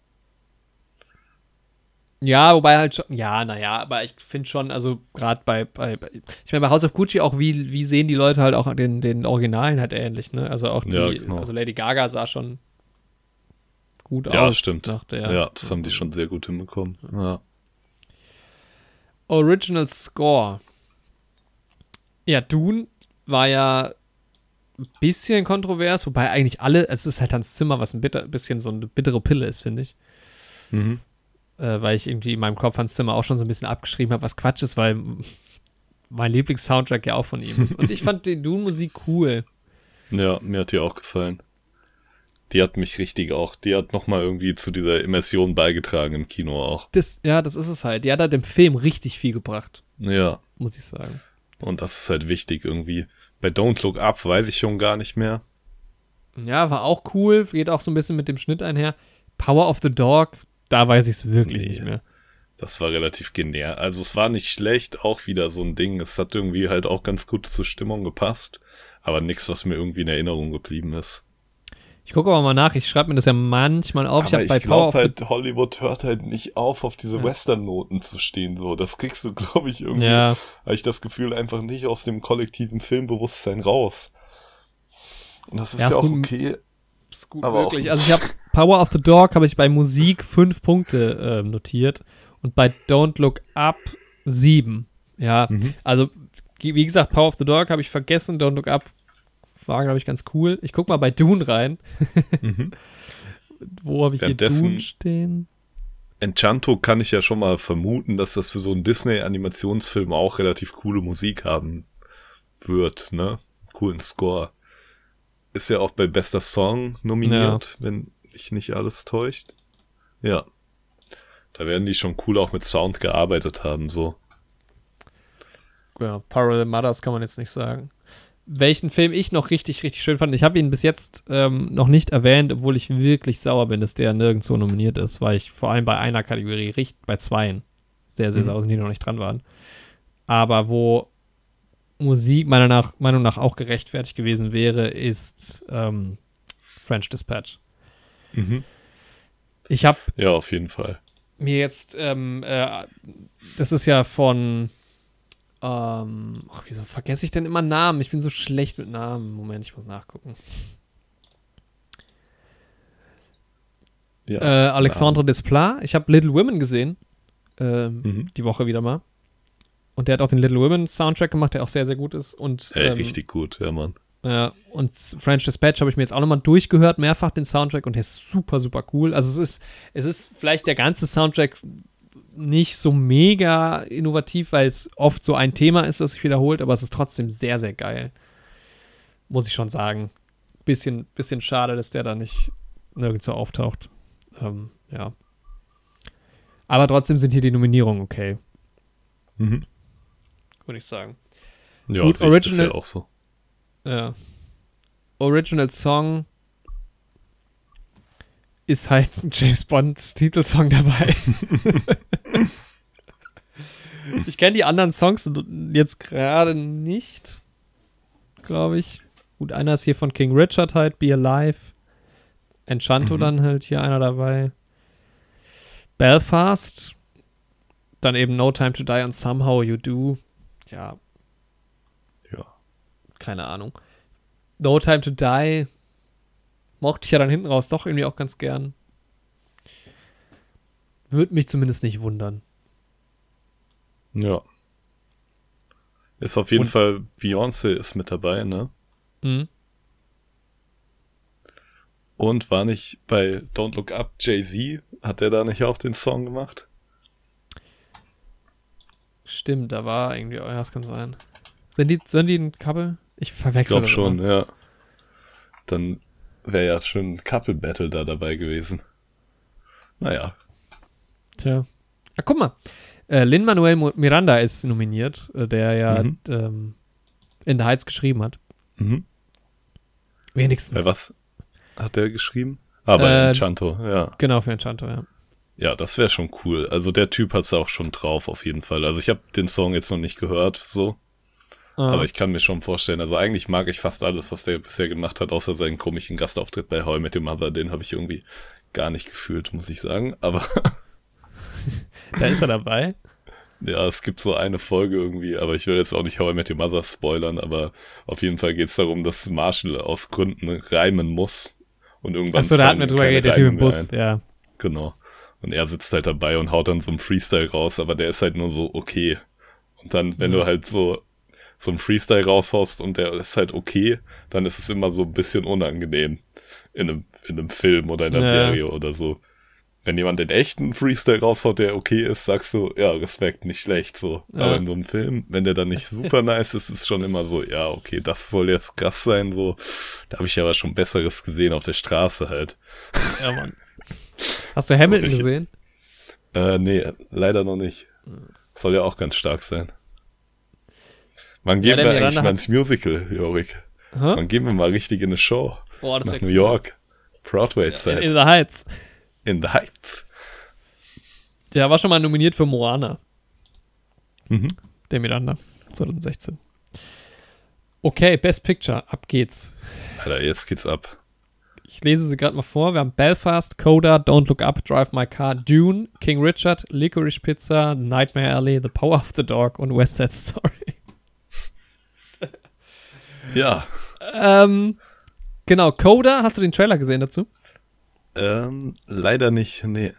Ja, wobei halt schon, ja, naja, aber ich finde schon, also gerade bei, bei, ich meine, bei House of Gucci auch, wie, wie sehen die Leute halt auch den, den Originalen halt ähnlich, ne? Also auch die, Ja, genau. also Lady Gaga sah schon gut Ja, aus. stimmt. nach der- Ja, das haben die schon sehr gut hinbekommen. Ja. Original Score. Ja, Dune war ja ein bisschen kontrovers, wobei eigentlich alle, es ist halt Hans Zimmer, was ein bitter, bisschen so eine bittere Pille ist, finde ich. Mhm. Äh, weil ich irgendwie in meinem Kopf Hans Zimmer auch schon so ein bisschen abgeschrieben habe, was Quatsch ist, weil mein Lieblings-Soundtrack ja auch von ihm ist. Und ich fand die Dune-Musik cool. Ja, mir hat die auch gefallen. Die hat mich richtig auch, die hat nochmal irgendwie zu dieser Immersion beigetragen im Kino auch. Das, ja, das ist es halt. Die hat halt dem Film richtig viel gebracht, Ja, muss ich sagen. Und das ist halt wichtig irgendwie. Bei Don't Look Up weiß ich schon gar nicht mehr. Ja, war auch cool, geht auch so ein bisschen mit dem Schnitt einher. Power of the Dog, da weiß ich es wirklich Nee. nicht mehr. Das war relativ genär. Also es war nicht schlecht, auch wieder so ein Ding. Es hat irgendwie halt auch ganz gut zur Stimmung gepasst, aber nichts, was mir irgendwie in Erinnerung geblieben ist. Ich gucke aber mal nach, ich schreibe mir das ja manchmal auf. aber ich ich, habe bei Power glaube of the halt, Hollywood hört halt nicht auf, auf diese Ja. Western-Noten zu stehen. So, das kriegst du, glaube ich, irgendwie, Ja, habe ich das Gefühl, einfach nicht aus dem kollektiven Filmbewusstsein raus. Und das ist Ja, ja, ist auch gut. okay. ist gut Aber auch nicht. Also ich habe Power of the Dog habe ich bei Musik fünf Punkte ähm, notiert und bei Don't Look Up sieben. Ja, Mhm. also wie gesagt, Power of the Dog habe ich vergessen, Don't Look Up war, glaube ich, ganz cool. Ich guck mal bei Dune rein. Mhm. Wo habe ich hier Dune stehen? Enchanto kann ich ja schon mal vermuten, dass das für so einen Disney-Animationsfilm auch relativ coole Musik haben wird, ne? Coolen Score. Ist ja auch bei bester Song nominiert, wenn ich nicht alles täuscht. Ja. Da werden die schon cool auch mit Sound gearbeitet haben, so. Ja, Parallel Mothers kann man jetzt nicht sagen. Welchen Film ich noch richtig, richtig schön fand, ich habe ihn bis jetzt ähm, noch nicht erwähnt, obwohl ich wirklich sauer bin, dass der nirgendwo nominiert ist, weil ich vor allem bei einer Kategorie, richtig, bei zweien, sehr, sehr Mhm. sauer sind, die noch nicht dran waren. Aber wo Musik meiner nach, Meinung nach auch gerechtfertigt gewesen wäre, ist ähm, French Dispatch. Mhm. Ich habe Ja, auf jeden Fall. mir jetzt, ähm, äh, das ist ja von, ähm, ach, wieso vergesse ich denn immer Namen? Ich bin so schlecht mit Namen. Moment, ich muss nachgucken. Ja. Äh, Alexandre Desplat. Ich habe Little Women gesehen. Ähm, Mhm. Die Woche wieder mal. Und der hat auch den Little Women Soundtrack gemacht, der auch sehr, sehr gut ist. Und, Ey, ähm, richtig gut, ja, Mann. Ja, und French Dispatch habe ich mir jetzt auch nochmal durchgehört, mehrfach den Soundtrack und der ist super, super cool. Also es ist, es ist vielleicht der ganze Soundtrack nicht so mega innovativ, weil es oft so ein Thema ist, das sich wiederholt, aber es ist trotzdem sehr, sehr geil. Muss ich schon sagen. Bisschen, bisschen schade, dass der da nicht nirgendwo auftaucht. Ähm, ja. Aber trotzdem sind hier die Nominierungen okay, Mhm. würde ich sagen. Ja, Gut, ich Original- bisher auch so. Ja. Original Song ist halt ein James Bond Titelsong dabei. ich kenne die anderen Songs jetzt gerade nicht, glaube ich. Gut, einer ist hier von King Richard halt, Be Alive. Enchanto Mhm. dann halt hier einer dabei. Belfast. Dann eben No Time to Die und Somehow You Do. Ja, Ja. keine Ahnung. No Time to Die mochte ich ja dann hinten raus doch irgendwie auch ganz gern. Würde mich zumindest nicht wundern. Ja. Ist auf jeden Und- Fall, Beyoncé ist mit dabei, ne? Mhm. Und war nicht bei Don't Look Up Jay-Z? Hat der da nicht auch den Song gemacht? Stimmt, da war irgendwie, oh ja, das kann sein. Sind die, sind die ein Couple? Ich Ich verwechsel glaube das schon, immer. ja. Dann wäre ja schon ein Couple Battle da dabei gewesen. Naja. Tja. Ah, guck mal. Äh, Lin-Manuel Miranda ist nominiert, äh, der ja Mhm. ähm, In the Heights geschrieben hat. Mhm. Wenigstens. Bei was hat der geschrieben? Ah, bei Äh, Enchanto, ja. Genau, für Enchanto, ja. Ja, das wäre schon cool. Also der Typ hat's auch schon drauf, auf jeden Fall. Also ich habe den Song jetzt noch nicht gehört, so. Ah, Aber ich kann mir schon vorstellen, also eigentlich mag ich fast alles, was der bisher gemacht hat, außer seinen komischen Gastauftritt bei How I Met Your Mother. Den habe ich irgendwie gar nicht gefühlt, muss ich sagen. Aber da ist er dabei. ja, es gibt so eine Folge irgendwie, aber ich will jetzt auch nicht How I Met Your Mother spoilern, aber auf jeden Fall geht's darum, dass Marshall aus Gründen reimen muss. Und irgendwann. Achso, da hatten wir drüber geredet, der Typ im Bus. ein. Ja. Genau. Und er sitzt halt dabei und haut dann so einen Freestyle raus, aber der ist halt nur so okay. Und dann, wenn Mhm. du halt so, so einen Freestyle raushaust und der ist halt okay, dann ist es immer so ein bisschen unangenehm in einem, in einem Film oder in einer Ja. Serie oder so. Wenn jemand den echten Freestyle raushaut, der okay ist, sagst du, ja, Respekt, nicht schlecht, so. Ja. Aber in so einem Film, wenn der dann nicht super nice ist, ist es schon immer so, ja, okay, das soll jetzt krass sein, so. Da habe ich aber schon Besseres gesehen auf der Straße halt. ja, Mann. Hast du Hamilton Ich- gesehen? Äh, nee, leider noch nicht. Soll ja auch ganz stark sein. Wann Ja, gehen der wir eigentlich mal ins Musical, Jorik? Hä? Wann gehen wir mal richtig in eine Show? Boah, das Nach New cool. York. In, Broadway-Zeit. in the Heights. In the Heights. Der war schon mal nominiert für Moana, Mhm. der Miranda, 2016. Okay, Best Picture, ab geht's. Alter, jetzt geht's ab. Ich lese sie gerade mal vor. Wir haben Belfast, Coda, Don't Look Up, Drive My Car, Dune, King Richard, Licorice Pizza, Nightmare Alley, The Power of the Dog und West Side Story. Ja. ähm, genau, Coda, hast du den Trailer gesehen dazu? Ähm, leider nicht, nee.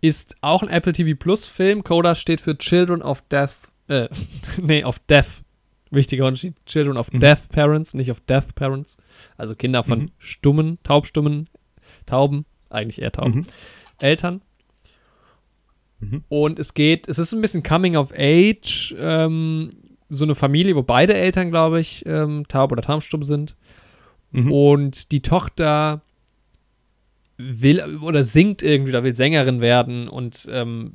Ist auch ein Apple TV Plus Film. Coda steht für Children of Death, äh, nee, of Deaf. Wichtiger Unterschied. Children of Mhm. Deaf Parents, nicht of Deaf Parents. Also Kinder von Mhm. stummen, taubstummen, Tauben, eigentlich eher Tauben. Mhm. Eltern. Mhm. Und es geht, es ist ein bisschen Coming of Age, ähm, so eine Familie, wo beide Eltern, glaube ich, ähm, taub oder taubstumm sind. Mhm. Und die Tochter will oder singt irgendwie oder will Sängerin werden und ähm,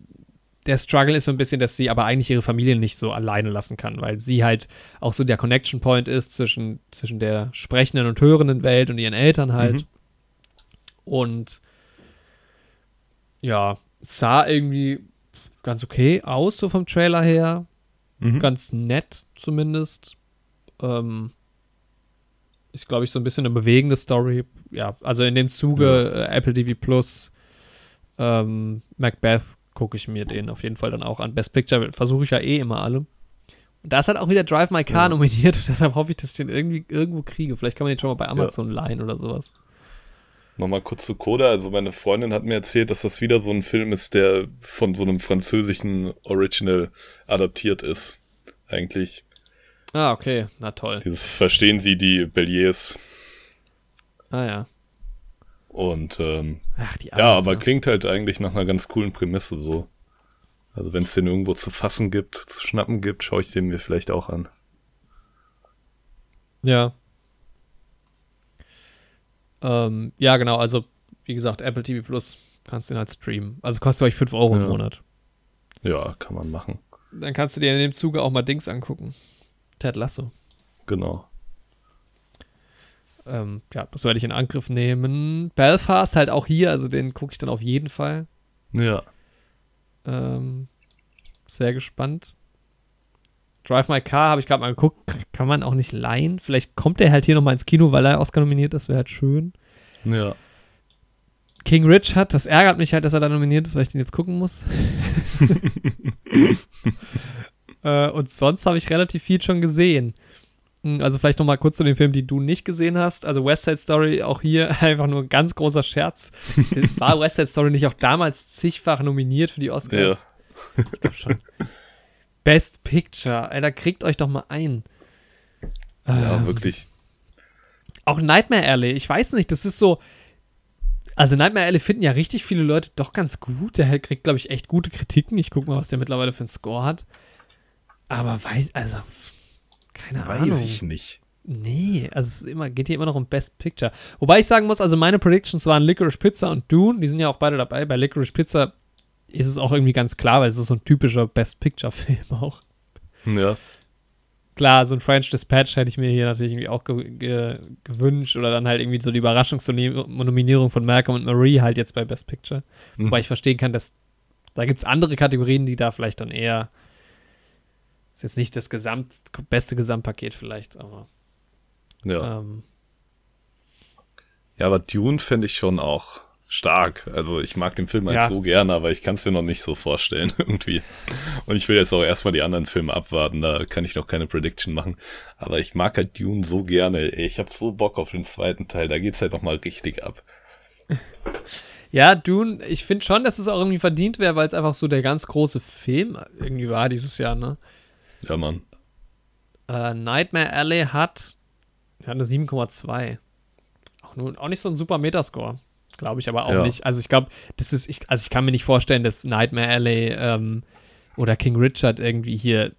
der Struggle ist so ein bisschen, dass sie aber eigentlich ihre Familie nicht so alleine lassen kann, weil sie halt auch so der Connection Point ist zwischen, zwischen der sprechenden und hörenden Welt und ihren Eltern halt. Mhm. Und ja, sah irgendwie ganz okay aus, so vom Trailer her. Mhm. Ganz nett zumindest. Ähm, ist, glaube ich, so ein bisschen eine bewegende Story. Ja, also in dem Zuge äh, Apple TV Plus, ähm, Macbeth gucke ich mir den auf jeden Fall dann auch an. Best Picture versuche ich ja eh immer alle. Und da ist halt auch wieder Drive My Car Ja. nominiert und deshalb hoffe ich, dass ich den irgendwie irgendwo kriege. Vielleicht kann man den schon mal bei Amazon leihen oder sowas. Nochmal kurz zu Coda. Also meine Freundin hat mir erzählt, dass das wieder so ein Film ist, der von so einem französischen Original adaptiert ist. Eigentlich. Ah, okay. Na toll. Dieses Verstehen Sie die Belliers. Ah ja. Und ähm, Ach, die ja, Amis, aber ne? klingt halt eigentlich nach einer ganz coolen Prämisse so. Also wenn es den irgendwo zu fassen gibt, zu schnappen gibt, schaue ich den mir vielleicht auch an. Ja. Ähm, ja, genau. Also, wie gesagt, Apple TV Plus kannst du den halt streamen. Also kostet euch 5 Euro im Ja. Monat. Ja, kann man machen. Dann kannst du dir in dem Zuge auch mal Dings angucken. Ted Lasso. Genau. Ähm, ja, das werde ich in Angriff nehmen. Belfast halt auch hier, also den gucke ich dann auf jeden Fall. Ja. Ähm, sehr gespannt. Drive My Car habe ich gerade mal geguckt, kann man auch nicht leihen. Vielleicht kommt der halt hier nochmal ins Kino, weil er Oscar nominiert ist, wäre halt schön. Ja. King Richard, das ärgert mich halt, dass er da nominiert ist, weil ich den jetzt gucken muss. äh, und sonst habe ich relativ viel schon gesehen. Hm, Also vielleicht noch mal kurz zu den Filmen, die du nicht gesehen hast. Also West Side Story, auch hier einfach nur ein ganz großer Scherz. War West Side Story nicht auch damals zigfach nominiert für die Oscars? Ich glaube schon. Best Picture, Alter, kriegt euch doch mal ein. Ja, Ähm, wirklich. auch Nightmare Alley, ich weiß nicht, das ist so. Also Nightmare Alley finden ja richtig viele Leute doch ganz gut. Der kriegt, glaube ich, echt gute Kritiken. Ich gucke mal, was der mittlerweile für einen Score hat. Aber weiß, also, keine Ahnung. Weiß ich nicht. Nee, also es immer, geht hier immer noch um Best Picture. Wobei ich sagen muss, also meine Predictions waren Licorice Pizza und Dune, die sind ja auch beide dabei. Bei Licorice Pizza ist es auch irgendwie ganz klar, weil es ist so ein typischer Best Picture-Film auch. Ja. Klar, so ein French Dispatch hätte ich mir hier natürlich irgendwie auch ge ge gewünscht oder dann halt irgendwie so die Überraschungsnominierung von Malcolm und Marie halt jetzt bei Best Picture. Mhm. Wobei ich verstehen kann, dass da gibt es andere Kategorien, die da vielleicht dann eher ist jetzt nicht das Gesamt, beste Gesamtpaket vielleicht, aber Ja. ähm, Ja, aber Dune fände ich schon auch stark. Also ich mag den Film halt Ja. so gerne, aber ich kann es mir noch nicht so vorstellen irgendwie. Und ich will jetzt auch erstmal die anderen Filme abwarten, da kann ich noch keine Prediction machen. Aber ich mag halt Dune so gerne. Ey, Ich habe so Bock auf den zweiten Teil, da geht's halt noch mal richtig ab. Ja, Dune, ich finde schon, dass es auch irgendwie verdient wäre, weil es einfach so der ganz große Film irgendwie war dieses Jahr, ne? Ja, Mann. Äh, Nightmare Alley hat, ja, eine 7,2. Auch, nur- auch nicht so ein super Metascore. Glaube ich aber auch Ja. nicht. Also ich glaube, das ist, ich, also ich kann mir nicht vorstellen, dass Nightmare Alley ähm, oder King Richard irgendwie hier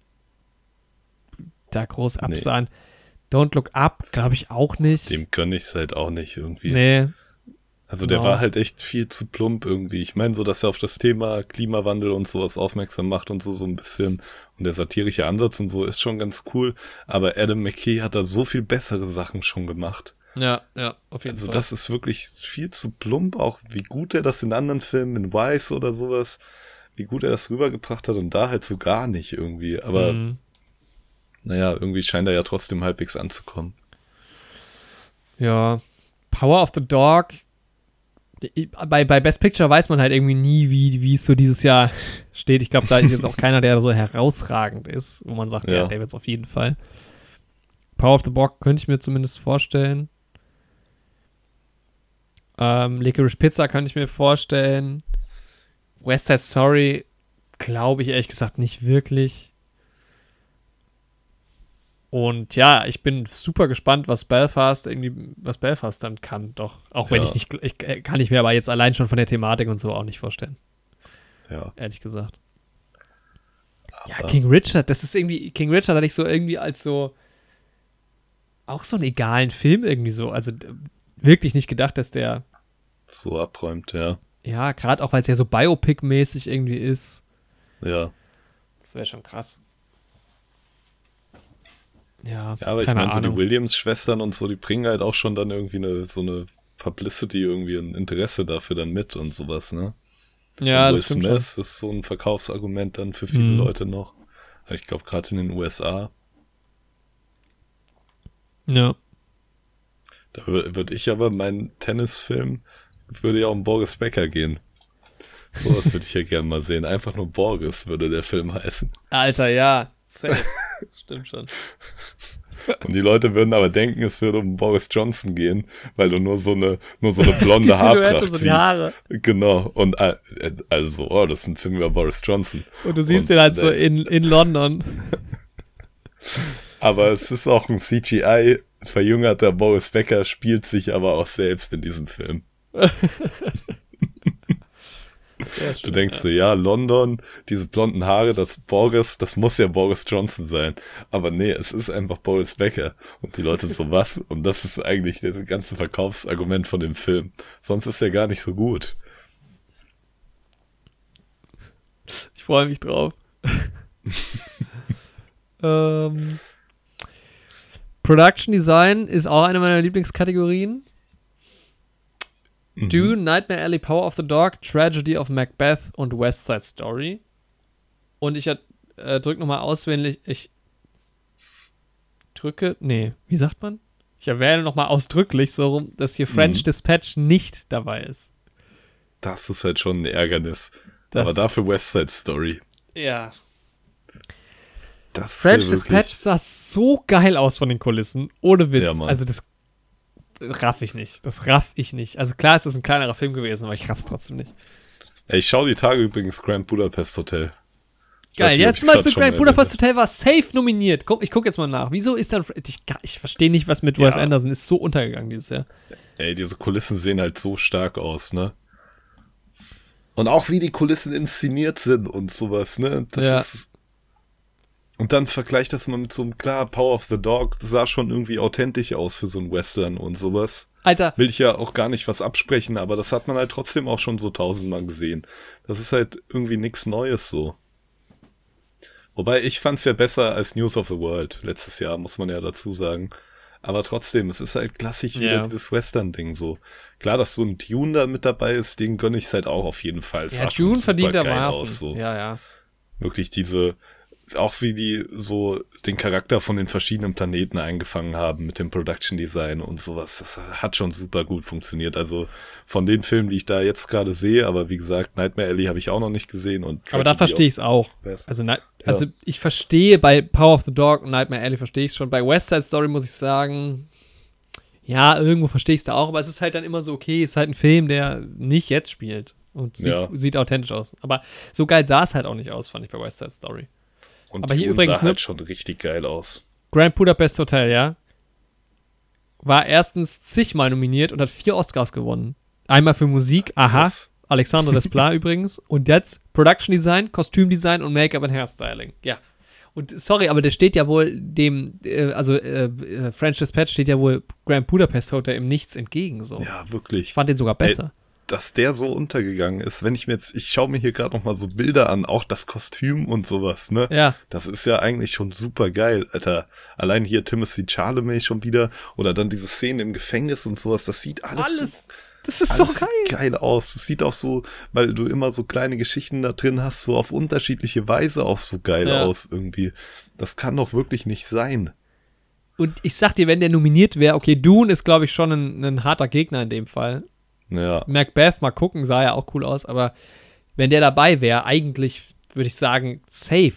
da groß Nee. absahen. Don't Look Up, glaube ich auch nicht. Dem gönn ich's halt auch nicht irgendwie. nee. Also der Genau. war halt echt viel zu plump irgendwie. Ich meine so, dass er auf das Thema Klimawandel und sowas aufmerksam macht und so so ein bisschen. Und der satirische Ansatz und so ist schon ganz cool. Aber Adam McKay hat da so viel bessere Sachen schon gemacht. Ja, ja, auf jeden Also Fall. das ist wirklich viel zu plump, auch wie gut er das in anderen Filmen, in Vice oder sowas, wie gut er das rübergebracht hat und da halt so gar nicht irgendwie. Aber Mhm. naja, irgendwie scheint er ja trotzdem halbwegs anzukommen. Ja. Power of the Dog. Bei, bei Best Picture weiß man halt irgendwie nie, wie, wie es so dieses Jahr steht. Ich glaube, da ist jetzt auch keiner, der so herausragend ist, wo man sagt, ja, Ja. der wird's auf jeden Fall. Power of the Dog könnte ich mir zumindest vorstellen. Ähm, Licorice Pizza könnte ich mir vorstellen. West Side Story glaube ich ehrlich gesagt nicht wirklich. Und ja, ich bin super gespannt, was Belfast irgendwie, was Belfast dann kann, doch. Auch wenn Ja. ich nicht, ich äh, kann ich mir aber jetzt allein schon von der Thematik und so auch nicht vorstellen, Ja. ehrlich gesagt. Ja, Aber- King Richard, das ist irgendwie, King Richard hatte ich so irgendwie als so, auch so einen egalen Film irgendwie so. Also wirklich nicht gedacht, dass der, So abräumt, ja. ja, gerade auch weil es ja so Biopic-mäßig irgendwie ist. Ja. Das wäre schon krass. Ja, Ja, aber ich meine, so die. Williams-Schwestern und so, die bringen halt auch schon dann irgendwie eine, so eine Publicity, irgendwie ein Interesse dafür dann mit und sowas, ne? ja, Und das stimmt schon. Smith ist so ein Verkaufsargument dann für viele Mhm. Leute noch. Aber Ich glaube, gerade in den USA, Ja. da würde ich aber, mein Tennisfilm würde ja um Boris Becker gehen. Sowas würde ich ja gern mal sehen. Einfach nur Boris würde der Film heißen. Alter, ja. Safe. Stimmt schon. Und die Leute würden aber denken, es würde um Boris Johnson gehen, weil du nur so eine, nur so eine blonde Haarpracht so siehst. Haare. Genau. Und äh, also, oh, das ist ein Film über Boris Johnson. Und du siehst Und, ihn halt so äh, in, in London. Aber es ist auch ein CGI verjüngerter Boris Becker, spielt sich aber auch selbst in diesem Film. Du denkst so, ja, London, diese blonden Haare, das Boris, das muss ja Boris Johnson sein. Aber nee, es ist einfach Boris Becker. Und die Leute so, was? Und das ist eigentlich das ganze Verkaufsargument von dem Film. Sonst ist er gar nicht so gut. Ich freue mich drauf. ähm, Production Design ist auch eine meiner Lieblingskategorien. Mhm. Dune, Nightmare Alley, Power of the Dog, Tragedy of Macbeth und West Side Story. Und ich äh, drücke nochmal auswendig, ich drücke, nee, wie sagt man? Ich erwähne nochmal ausdrücklich so rum, dass hier French Mhm. Dispatch nicht dabei ist. Das ist halt schon ein Ärgernis. Das- Aber dafür West Side Story. Ja. Das French Dispatch sah so geil aus von den Kulissen. Ohne Witz. Ja, also das raff ich nicht. Das raff ich nicht. Also klar ist es ein kleinerer Film gewesen, aber ich raff's trotzdem nicht. Ey, ich schaue die Tage übrigens Grand Budapest Hotel. Ich Geil, nicht, ja, zum Beispiel Grand Budapest Hotel war safe nominiert. Guck, ich gucke jetzt mal nach. Wieso ist dann. Ich, ich verstehe nicht, was mit Wes Ja. Anderson ist so untergegangen dieses Jahr. Ey, diese Kulissen sehen halt so stark aus, ne? Und auch wie die Kulissen inszeniert sind und sowas, ne? Das Ja. ist. Und dann vergleicht das mal mit so einem, klar, Power of the Dog, sah schon irgendwie authentisch aus für so ein Western und sowas. Alter, Will ich ja auch gar nicht was absprechen, aber das hat man halt trotzdem auch schon so tausendmal gesehen. Das ist halt irgendwie nichts Neues so. Wobei ich fand's ja besser als News of the World letztes Jahr, muss man ja dazu sagen. Aber trotzdem, es ist halt klassisch wieder Ja. dieses Western-Ding so. Klar, dass so ein Dune da mit dabei ist, den gönne ich halt auch auf jeden Fall. Es ja, sah schon June super verdienter geil Maßen. aus, so. Ja, ja. Wirklich diese, auch wie die so den Charakter von den verschiedenen Planeten eingefangen haben mit dem Production Design und sowas. Das hat schon super gut funktioniert. Also von den Filmen, die ich da jetzt gerade sehe, aber wie gesagt, Nightmare Alley habe ich auch noch nicht gesehen und Aber da verstehe ich es auch. Best. Also, also ich verstehe bei Power of the Dog und Nightmare Alley verstehe ich schon. Bei West Side Story muss ich sagen, ja, irgendwo verstehe ich es da auch, aber es ist halt dann immer so, okay, ist halt ein Film, der nicht jetzt spielt und sieht, Ja. sieht authentisch aus. Aber so geil sah es halt auch nicht aus, fand ich bei West Side Story. Und aber hier übrigens, sah ne- halt schon richtig geil aus. Grand Budapest Hotel, ja, war erstens zigmal nominiert und hat vier Oscars gewonnen. Einmal für Musik, aha, Krass. Alexandre Desplat übrigens. Und jetzt Production Design, Kostümdesign und Make-up und Hairstyling. Ja. Und sorry, aber der steht ja wohl dem, äh, also äh, äh, French Dispatch steht ja wohl Grand Budapest Hotel im Nichts entgegen. So. Ja, Ich wirklich. fand den sogar besser. Dass der so untergegangen ist, wenn ich mir jetzt, ich schaue mir hier gerade noch mal so Bilder an, auch das Kostüm und sowas, ne? ja. Das ist ja eigentlich schon super geil, Alter. Allein hier Timothy Charlemagne schon wieder oder dann diese Szenen im Gefängnis und sowas, das sieht alles, Alles. Das ist so Alles geil. sieht geil aus. Das sieht auch so, weil du immer so kleine Geschichten da drin hast, so auf unterschiedliche Weise auch so geil Ja. aus irgendwie. Das kann doch wirklich nicht sein. Und ich sag dir, wenn der nominiert wäre, okay, Dune ist, glaube ich, schon ein, ein harter Gegner in dem Fall. Ja, Macbeth, mal gucken, sah ja auch cool aus, aber wenn der dabei wäre, eigentlich würde ich sagen, safe.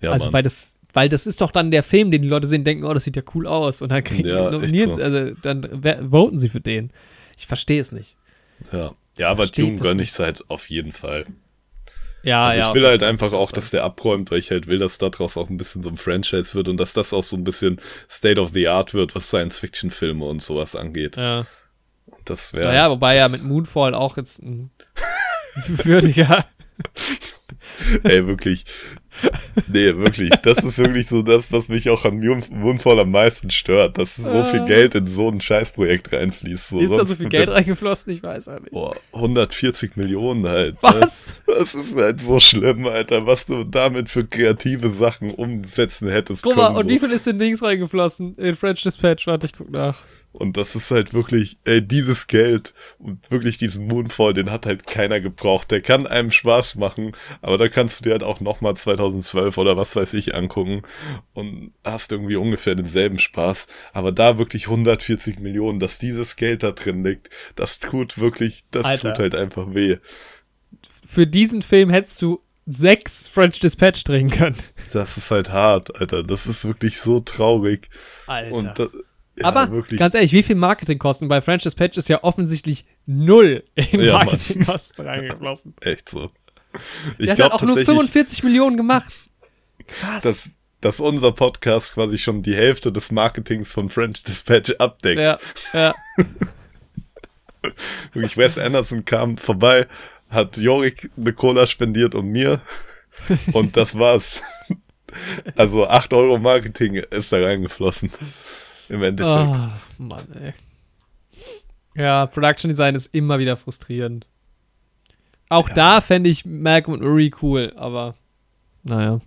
ja, also, Mann. weil das, weil das ist doch dann der Film, den die Leute sehen, denken, oh, das sieht ja cool aus. Und dann kriegen Ja, nominiert, so. also dann voten sie für den. Ich verstehe es nicht. ja. ja, aber Dune gönne nicht. ich halt auf jeden Fall. Ja, Also ja. ich will halt einfach auch, dass der abräumt, weil ich halt will, dass daraus auch ein bisschen so ein Franchise wird und dass das auch so ein bisschen State of the Art wird, was Science-Fiction-Filme und sowas angeht. Ja. Das wäre. Naja, wobei ja mit Moonfall auch jetzt ein würdiger. Ey, wirklich. Nee, wirklich. Das ist wirklich so das, was mich auch an Moon- Moonfall am meisten stört, dass so viel Ah. Geld in so ein Scheißprojekt reinfließt. So, ist da so viel Geld reingeflossen? Ich weiß ja nicht. Boah, 140 Millionen halt. ne? Was? Das ist halt so schlimm, Alter, was du damit für kreative Sachen umsetzen hättest Guck mal, können. und so. wie viel ist in Dings reingeflossen? In French Dispatch, warte, ich guck nach. Und das ist halt wirklich, ey, dieses Geld und wirklich diesen Moonfall, den hat halt keiner gebraucht. Der kann einem Spaß machen, aber da kannst du dir halt auch nochmal 2012 oder was weiß ich angucken und hast irgendwie ungefähr denselben Spaß. Aber da wirklich 140 Millionen, dass dieses Geld da drin liegt, das tut wirklich, das Alter. tut halt einfach weh. Für diesen Film hättest du sechs French Dispatch drehen können. Das ist halt hart, Alter. Das ist wirklich so traurig. Alter. Und da, ja, Aber wirklich. ganz ehrlich, wie viel Marketingkosten bei French Dispatch ist ja offensichtlich null in Ja. Marketingkosten reingeflossen. echt so. Ich hat glaube halt auch nur tatsächlich. 45 Millionen gemacht. Krass. dass, dass unser Podcast quasi schon die Hälfte des Marketings von French Dispatch abdeckt. ja, ja. Wirklich, Wes Anderson kam vorbei, hat Jorik eine Cola spendiert und mir. Und das war's. Also 8 Euro Marketing ist da reingeflossen. Im Endeffekt. Ah, Mann, ey. Ja, Production Design ist immer wieder frustrierend. Auch Ja. da fände ich Malcolm und Uri cool, aber naja.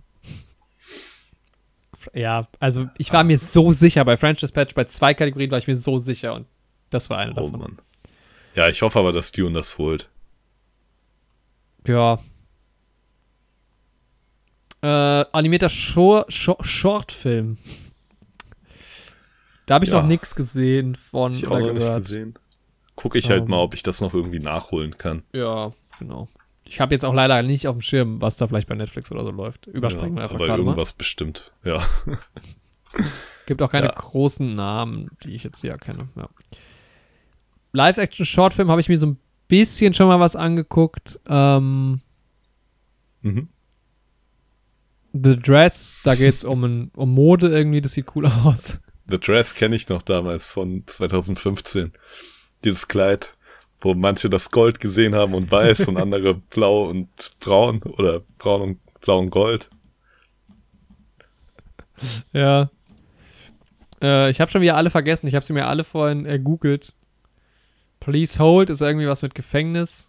Ja, also ich war mir so sicher bei French Dispatch, bei zwei Kategorien war ich mir so sicher und das war eine Oh davon. Mann. Ja, ich hoffe aber, dass Dune das holt. Ja. Äh, animierter Shor Shor Shortfilm. Da habe ich Ja. noch nichts gesehen von Ich auch noch nicht gesehen. Gucke ich halt Ähm. mal, ob ich das noch irgendwie nachholen kann. Ja, genau. Ich habe jetzt auch leider nicht auf dem Schirm, was da vielleicht bei Netflix oder so läuft. Überspringen wir ja, einfach aber gerade mal. irgendwas bestimmt. Ja. Gibt auch keine Ja. großen Namen, die ich jetzt hier erkenne. Ja. Live-Action-Shortfilm habe ich mir so ein bisschen schon mal was angeguckt. Ähm, Mhm. The Dress, da geht es um, ein- um Mode irgendwie, das sieht cool aus. The Dress kenne ich noch damals von 2015. Dieses Kleid, wo manche das Gold gesehen haben und weiß und andere blau und braun oder braun und blau und gold. Ja. Äh, ich habe schon wieder alle vergessen. Ich habe sie mir alle vorhin ergoogelt. Please Hold ist irgendwie was mit Gefängnis.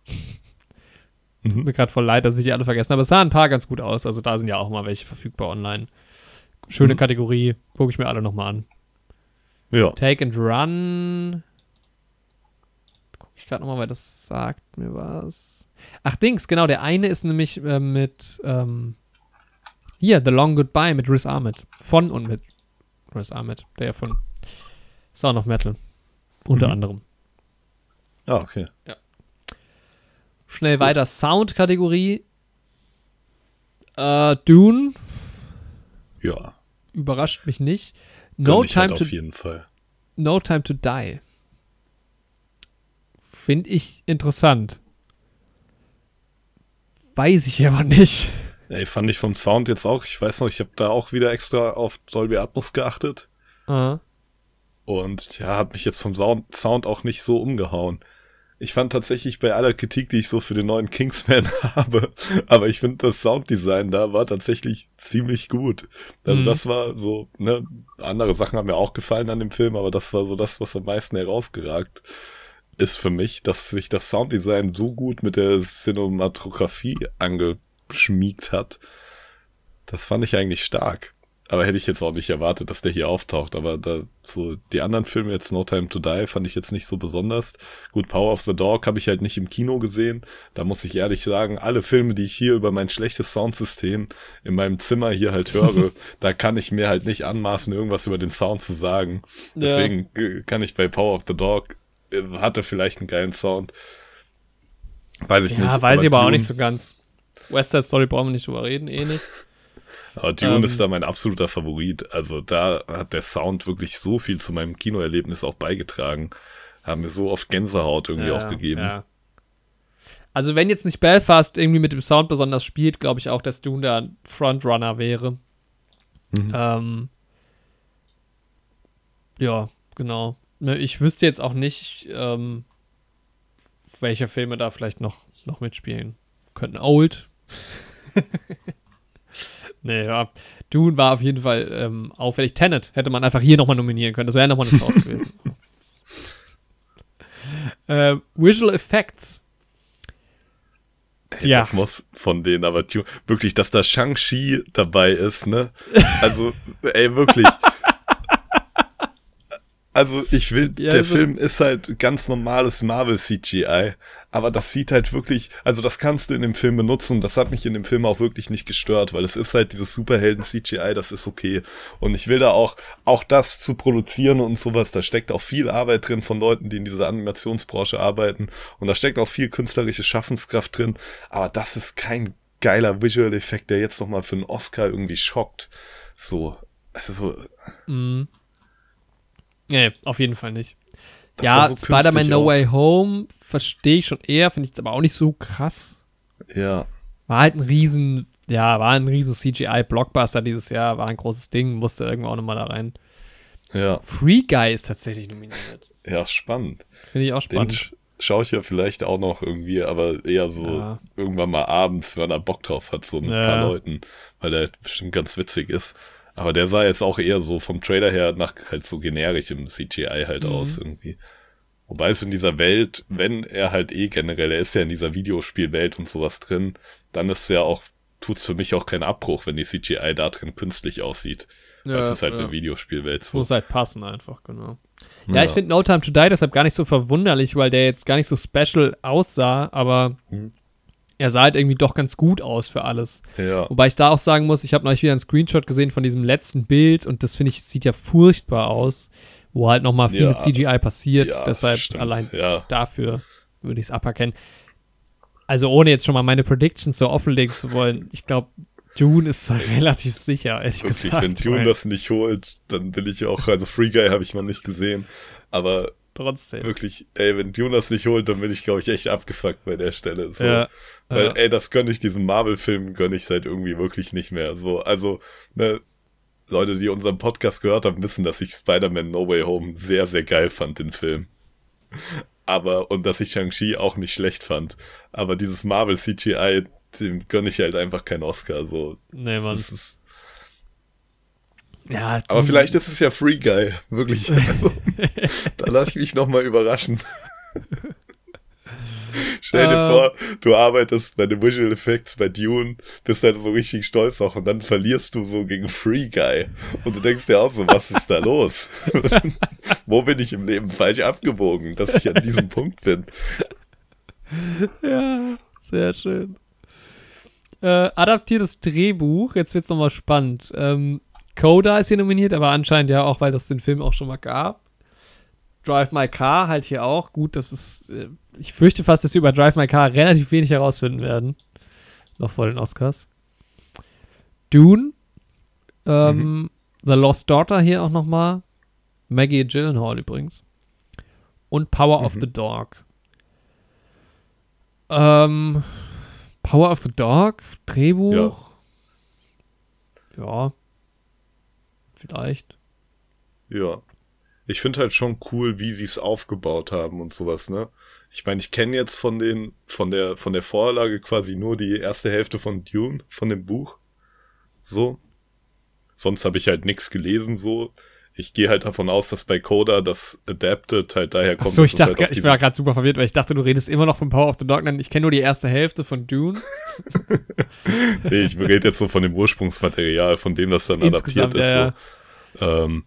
Tut Mhm. mir gerade voll leid, dass ich die alle vergessen habe. Es sahen ein paar ganz gut aus. Also da sind ja auch mal welche verfügbar online. Schöne Mhm. Kategorie. Gucke ich mir alle nochmal an. Ja. Take and Run. Gucke ich gerade nochmal, weil das sagt mir was. Ach, Dings, genau. Der eine ist nämlich äh, mit, ähm, hier, The Long Goodbye mit Riz Ahmed. Von und mit Riz Ahmed. Der ja von Sound of Metal. Unter Mhm. anderem. Ah, okay. Schnell weiter. Sound-Kategorie. Äh, Dune. Ja. Überrascht mich nicht. No ich Time, halt to, auf jeden Fall. no Time to Die. Finde ich interessant. Weiß ich aber nicht. Ey, fand ich vom Sound jetzt auch. Ich weiß noch, ich habe da auch wieder extra auf Dolby Atmos geachtet. Ah. Und ja, hat mich jetzt vom Sound, Sound auch nicht so umgehauen. Ich fand tatsächlich bei aller Kritik, die ich so für den neuen Kingsman habe, aber ich finde das Sounddesign da war tatsächlich ziemlich gut. Also Mhm. das war so, ne, andere Sachen haben mir auch gefallen an dem Film, aber das war so das, was am meisten herausgeragt ist für mich, dass sich das Sounddesign so gut mit der Cinematografie angeschmiegt hat. Das fand ich eigentlich stark. Aber hätte ich jetzt auch nicht erwartet, dass der hier auftaucht. Aber da so die anderen Filme jetzt No Time to Die fand ich jetzt nicht so besonders. Gut, Power of the Dog habe ich halt nicht im Kino gesehen. Da muss ich ehrlich sagen, alle Filme, die ich hier über mein schlechtes Soundsystem in meinem Zimmer hier halt höre, da kann ich mir halt nicht anmaßen, irgendwas über den Sound zu sagen. Deswegen ja. kann ich bei Power of the Dog äh, hatte vielleicht einen geilen Sound. Weiß ich ja, nicht. Ja, weiß ich aber Dune, auch nicht so ganz. West Side Story brauchen wir nicht drüber reden, eh nicht. Aber Dune ähm, ist da mein absoluter Favorit. Also da hat der Sound wirklich so viel zu meinem Kinoerlebnis auch beigetragen. Haben mir so oft Gänsehaut irgendwie ja, auch gegeben. Ja. Also wenn jetzt nicht Belfast irgendwie mit dem Sound besonders spielt, glaube ich auch, dass Dune da ein Frontrunner wäre. Mhm. Ähm, ja, genau. Ne, ich wüsste jetzt auch nicht, ähm, welche Filme da vielleicht noch, noch mitspielen könnten. Old. nee, ja. Dune war auf jeden Fall ähm, auffällig. Tenet hätte man einfach hier nochmal nominieren können. Das wäre nochmal eine Chance gewesen. äh, Visual Effects. Ja. Das muss von denen, aber wirklich, dass da Shang-Chi dabei ist, ne? Also, ey, wirklich. Also ich will, ja, der also, Film ist halt ganz normales Marvel CGI, aber das sieht halt wirklich, also das kannst du in dem Film benutzen das hat mich in dem Film auch wirklich nicht gestört, weil es ist halt dieses Superhelden CGI, das ist okay. Und ich will da auch, auch das zu produzieren und sowas, da steckt auch viel Arbeit drin von Leuten, die in dieser Animationsbranche arbeiten und da steckt auch viel künstlerische Schaffenskraft drin, aber das ist kein geiler Visual Effekt, der jetzt nochmal für einen Oscar irgendwie schockt. So, also. Mm. Nee, auf jeden Fall nicht. Das ja, so Spider-Man No Way Home verstehe ich schon eher, finde ich jetzt aber auch nicht so krass. Ja. War halt ein riesen, ja, war ein riesen CGI-Blockbuster dieses Jahr, war ein großes Ding, musste irgendwann auch nochmal da rein. Ja. Free Guy ist tatsächlich nominiert. Ja, spannend. Finde ich auch spannend. Den schaue ich ja vielleicht auch noch irgendwie, aber eher so ja. irgendwann mal abends, wenn er Bock drauf hat, so mit ja. ein paar Leuten, weil der bestimmt ganz witzig ist. Aber der sah jetzt auch eher so vom Trailer her nach halt so generisch im CGI halt mhm. aus irgendwie. Wobei es in dieser Welt, wenn er halt eh generell, er ist ja in dieser Videospielwelt und sowas drin, dann ist ja auch, tut's für mich auch keinen Abbruch, wenn die CGI da drin künstlich aussieht. Ja, das ist halt ja. eine Videospielwelt so. Muss halt passen einfach, genau. Ja, ja. ich finde No Time to Die deshalb gar nicht so verwunderlich, weil der jetzt gar nicht so special aussah, aber mhm er sah halt irgendwie doch ganz gut aus für alles. Ja. Wobei ich da auch sagen muss, ich habe neulich wieder einen Screenshot gesehen von diesem letzten Bild und das finde ich, sieht ja furchtbar aus, wo halt nochmal viel ja. mit CGI passiert. Ja, Deshalb stimmt. allein dafür würde ich es aberkennen. Also ohne jetzt schon mal meine Predictions so offenlegen zu wollen, ich glaube, Dune ist relativ sicher, ehrlich Wirklich, gesagt. Wenn Dune das nicht holt, dann will ich auch, also Free Guy habe ich noch nicht gesehen, aber trotzdem. Wirklich, ey, wenn Dune das nicht holt, dann bin ich, glaube ich, echt abgefuckt bei der Stelle. So. Ja. Weil, ja. ey, das gönne ich diesem Marvel-Film, gönne ich seit irgendwie wirklich nicht mehr. So, also, ne, Leute, die unseren Podcast gehört haben, wissen, dass ich Spider-Man No Way Home sehr, sehr geil fand, den Film. Aber, und dass ich Shang-Chi auch nicht schlecht fand. Aber dieses Marvel CGI, dem gönne ich halt einfach keinen Oscar, so. Nee, Mann. Ist, ja, aber vielleicht ist es ja Free Guy, wirklich. Also, da lasse ich mich nochmal überraschen. Stell dir uh, vor, du arbeitest bei den Visual Effects bei Dune, bist halt so richtig stolz auch und dann verlierst du so gegen Free Guy. Und du denkst dir auch so, was ist da los? Wo bin ich im Leben falsch abgebogen, dass ich an diesem Punkt bin? Ja, sehr schön. Äh, adaptiertes Drehbuch, jetzt wird's nochmal spannend. Ähm, Coda ist hier nominiert, aber anscheinend ja auch, weil das den Film auch schon mal gab. Drive My Car halt hier auch. Gut, das ist. Äh, ich fürchte fast, dass wir über Drive My Car relativ wenig herausfinden werden. Noch vor den Oscars. Dune. Ähm, mhm. The Lost Daughter hier auch nochmal. Maggie Gyllenhaal übrigens. Und Power mhm. of the Dog. Ähm, Power of the Dog, Drehbuch. Ja. ja. Vielleicht. Ja ich finde halt schon cool, wie sie es aufgebaut haben und sowas, ne? Ich meine, ich kenne jetzt von den, von der, von der Vorlage quasi nur die erste Hälfte von Dune, von dem Buch. So. Sonst habe ich halt nichts gelesen, so. ich gehe halt davon aus, dass bei Coda das Adapted halt daher kommt. Achso, ich dachte, halt ich war gerade super verwirrt, weil ich dachte, du redest immer noch von Power of the Dog. Ich kenne nur die erste Hälfte von Dune. Nee, ich rede jetzt so von dem Ursprungsmaterial, von dem das dann adaptiert Insgesamt, ist. ja, so. Ähm,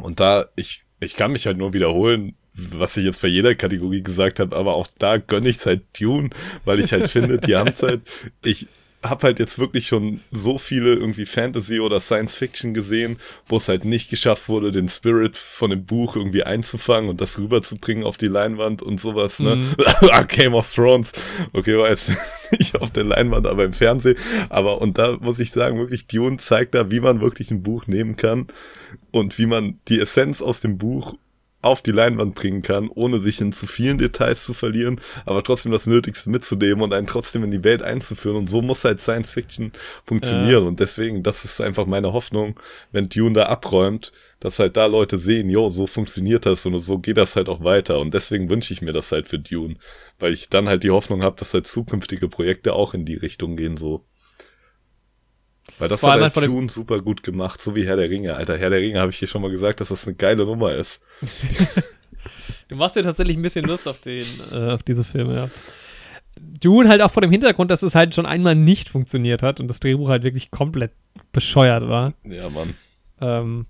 und da, ich, ich kann mich halt nur wiederholen, was ich jetzt bei jeder Kategorie gesagt habe, aber auch da gönne ich es halt Dune, weil ich halt finde, die haben halt, ich habe halt jetzt wirklich schon so viele irgendwie Fantasy oder Science Fiction gesehen, wo es halt nicht geschafft wurde, den Spirit von dem Buch irgendwie einzufangen und das rüberzubringen auf die Leinwand und sowas, ne? Mhm. Ah, Game of Thrones. Okay, war jetzt nicht auf der Leinwand, aber im Fernsehen. Aber, und da muss ich sagen, wirklich, Dune zeigt da, wie man wirklich ein Buch nehmen kann und wie man die Essenz aus dem Buch auf die Leinwand bringen kann, ohne sich in zu vielen Details zu verlieren, aber trotzdem das Nötigste mitzunehmen und einen trotzdem in die Welt einzuführen. Und so muss halt Science Fiction funktionieren. Und deswegen, das ist einfach meine Hoffnung, wenn Dune da abräumt, dass halt da Leute sehen, jo, so funktioniert das und so geht das halt auch weiter. Und deswegen wünsche ich mir das halt für Dune, weil ich dann halt die Hoffnung habe, dass halt zukünftige Projekte auch in die Richtung gehen, so. Weil das Vor hat halt halt dem- Dune super gut gemacht, so wie Herr der Ringe. Alter, Herr der Ringe habe ich hier schon mal gesagt, dass das eine geile Nummer ist. Du machst dir tatsächlich ein bisschen Lust auf, den, äh, auf diese Filme, ja. Dune halt auch vor dem Hintergrund, dass es halt schon einmal nicht funktioniert hat und das Drehbuch halt wirklich komplett bescheuert war. Ja, Mann. Ähm,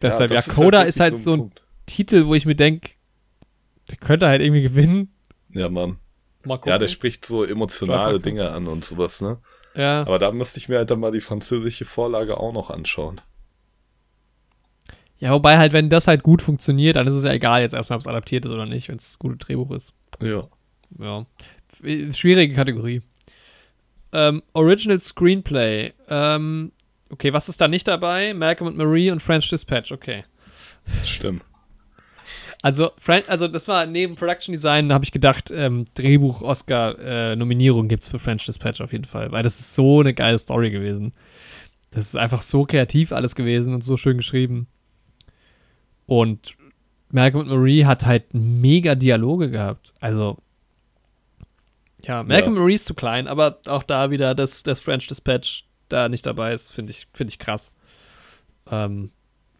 deshalb, ja, das Coda wirklich ist halt ein so ein Punkt. Titel, wo ich mir denke, der könnte halt irgendwie gewinnen. Ja, Mann. Mal gucken. Ja, der spricht so emotionale. Dinge an und sowas, ne? Ja. Aber da müsste ich mir halt dann mal die französische Vorlage auch noch anschauen. ja, wobei halt, wenn das halt gut funktioniert, dann ist es ja egal jetzt erstmal, ob es adaptiert ist oder nicht, wenn es ein gutes Drehbuch ist. Ja. Ja. Schwierige Kategorie. Ähm, Original Screenplay. Ähm, okay, was ist da nicht dabei? Malcolm und Marie und French Dispatch, okay. Stimmt. Also, also das war neben Production Design, habe ich gedacht, ähm, Drehbuch Oscar äh, Nominierung gibt es für French Dispatch auf jeden Fall, weil das ist so eine geile Story gewesen. Das ist einfach so kreativ alles gewesen und so schön geschrieben. Und Malcolm und Marie hat halt mega Dialoge gehabt. Also ja, Malcolm Ja. Marie ist zu klein, aber auch da wieder, dass das French Dispatch da nicht dabei ist, finde ich, finde ich krass. Ähm,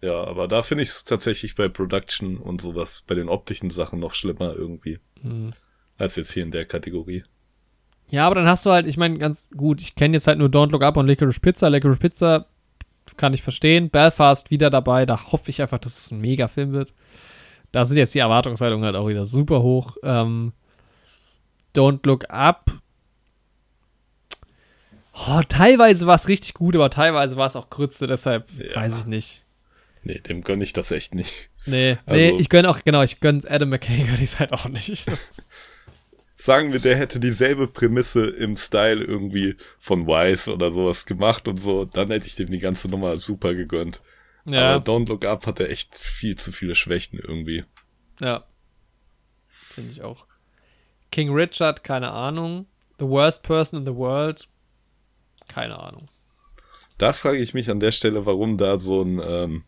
Ja, aber da finde ich es tatsächlich bei Production und sowas, bei den optischen Sachen noch schlimmer irgendwie. hm. Als jetzt hier in der Kategorie. Ja, aber dann hast du halt, ich meine, ganz gut, ich kenne jetzt halt nur Don't Look Up und Licorice Pizza. Licorice Pizza kann ich verstehen. Belfast wieder dabei, da hoffe ich einfach, dass es ein Mega-Film wird. Da sind jetzt die Erwartungshaltungen halt auch wieder super hoch. Ähm, Don't Look Up. Oh, teilweise war es richtig gut, aber teilweise war es auch Grütze, deshalb Ja. weiß ich nicht. Nee, dem gönne ich das echt nicht. Nee, nee, Also- ich gönne auch, genau, ich gönne Adam McKay, gönne ich halt auch nicht. Sagen wir, der hätte dieselbe Prämisse im Style irgendwie von Wise oder sowas gemacht und so, dann hätte ich dem die ganze Nummer super gegönnt. ja, Aber Don't Look Up hatte echt viel zu viele Schwächen irgendwie. ja. Finde ich auch. King Richard, keine Ahnung. The worst person in the world, keine Ahnung. Da frage ich mich an der Stelle, warum da so ein ähm,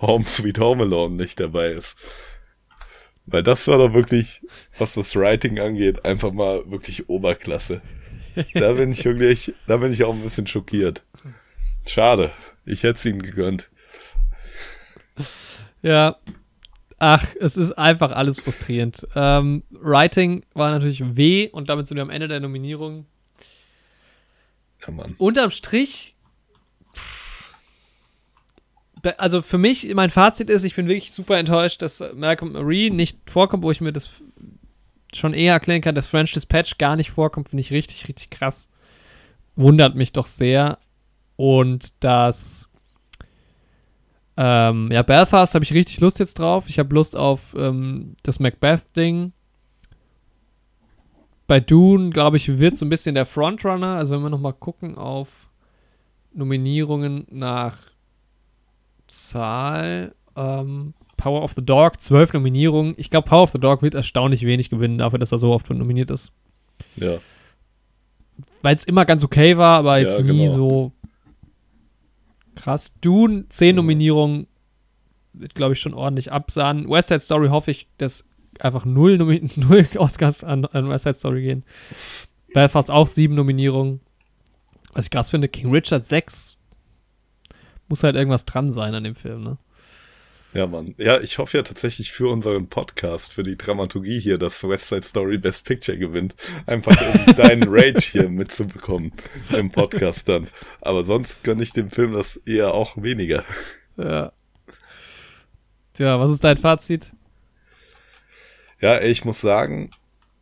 Home Sweet Home Alone nicht dabei ist. Weil das war doch wirklich, was das Writing angeht, einfach mal wirklich Oberklasse. Da bin ich wirklich, da bin ich auch ein bisschen schockiert. Schade. Ich hätte es ihm gegönnt. Ja. Ach, es ist einfach alles frustrierend. Ähm, Writing war natürlich weh und damit sind wir am Ende der Nominierung. Ja, Mann. Unterm Strich, also für mich, mein Fazit ist, ich bin wirklich super enttäuscht, dass Malcolm Marie nicht vorkommt, wo ich mir das schon eher erklären kann, dass French Dispatch gar nicht vorkommt, finde ich richtig, richtig krass. Wundert mich doch sehr. Und das, ähm, ja, Belfast habe ich richtig Lust jetzt drauf. Ich habe Lust auf ähm, das Macbeth-Ding. Bei Dune, glaube ich, wird so ein bisschen der Frontrunner. Also wenn wir nochmal gucken auf Nominierungen nach Zahl. Ähm, Power of the Dog, zwölf Nominierungen. Ich glaube, Power of the Dog wird erstaunlich wenig gewinnen, dafür, dass er so oft nominiert ist. Ja. Weil es immer ganz okay war, aber jetzt Ja, nie genau. so krass. Dune, zehn Ja. Nominierungen, wird, glaube ich, schon ordentlich absahen. West Side Story hoffe ich, dass einfach null, Nomi null Oscars an, an West Side Story gehen. Belfast auch sieben Nominierungen. Was ich krass finde, King Richard sechs. Muss halt irgendwas dran sein an dem Film, ne? Ja, Mann. Ja, ich hoffe ja tatsächlich für unseren Podcast, für die Dramaturgie hier, dass West Side Story Best Picture gewinnt. Einfach um deinen Rage hier mitzubekommen im Podcast dann. Aber sonst gönne ich dem Film das eher auch weniger. Ja. Tja, was ist dein Fazit? Ja, ich muss sagen,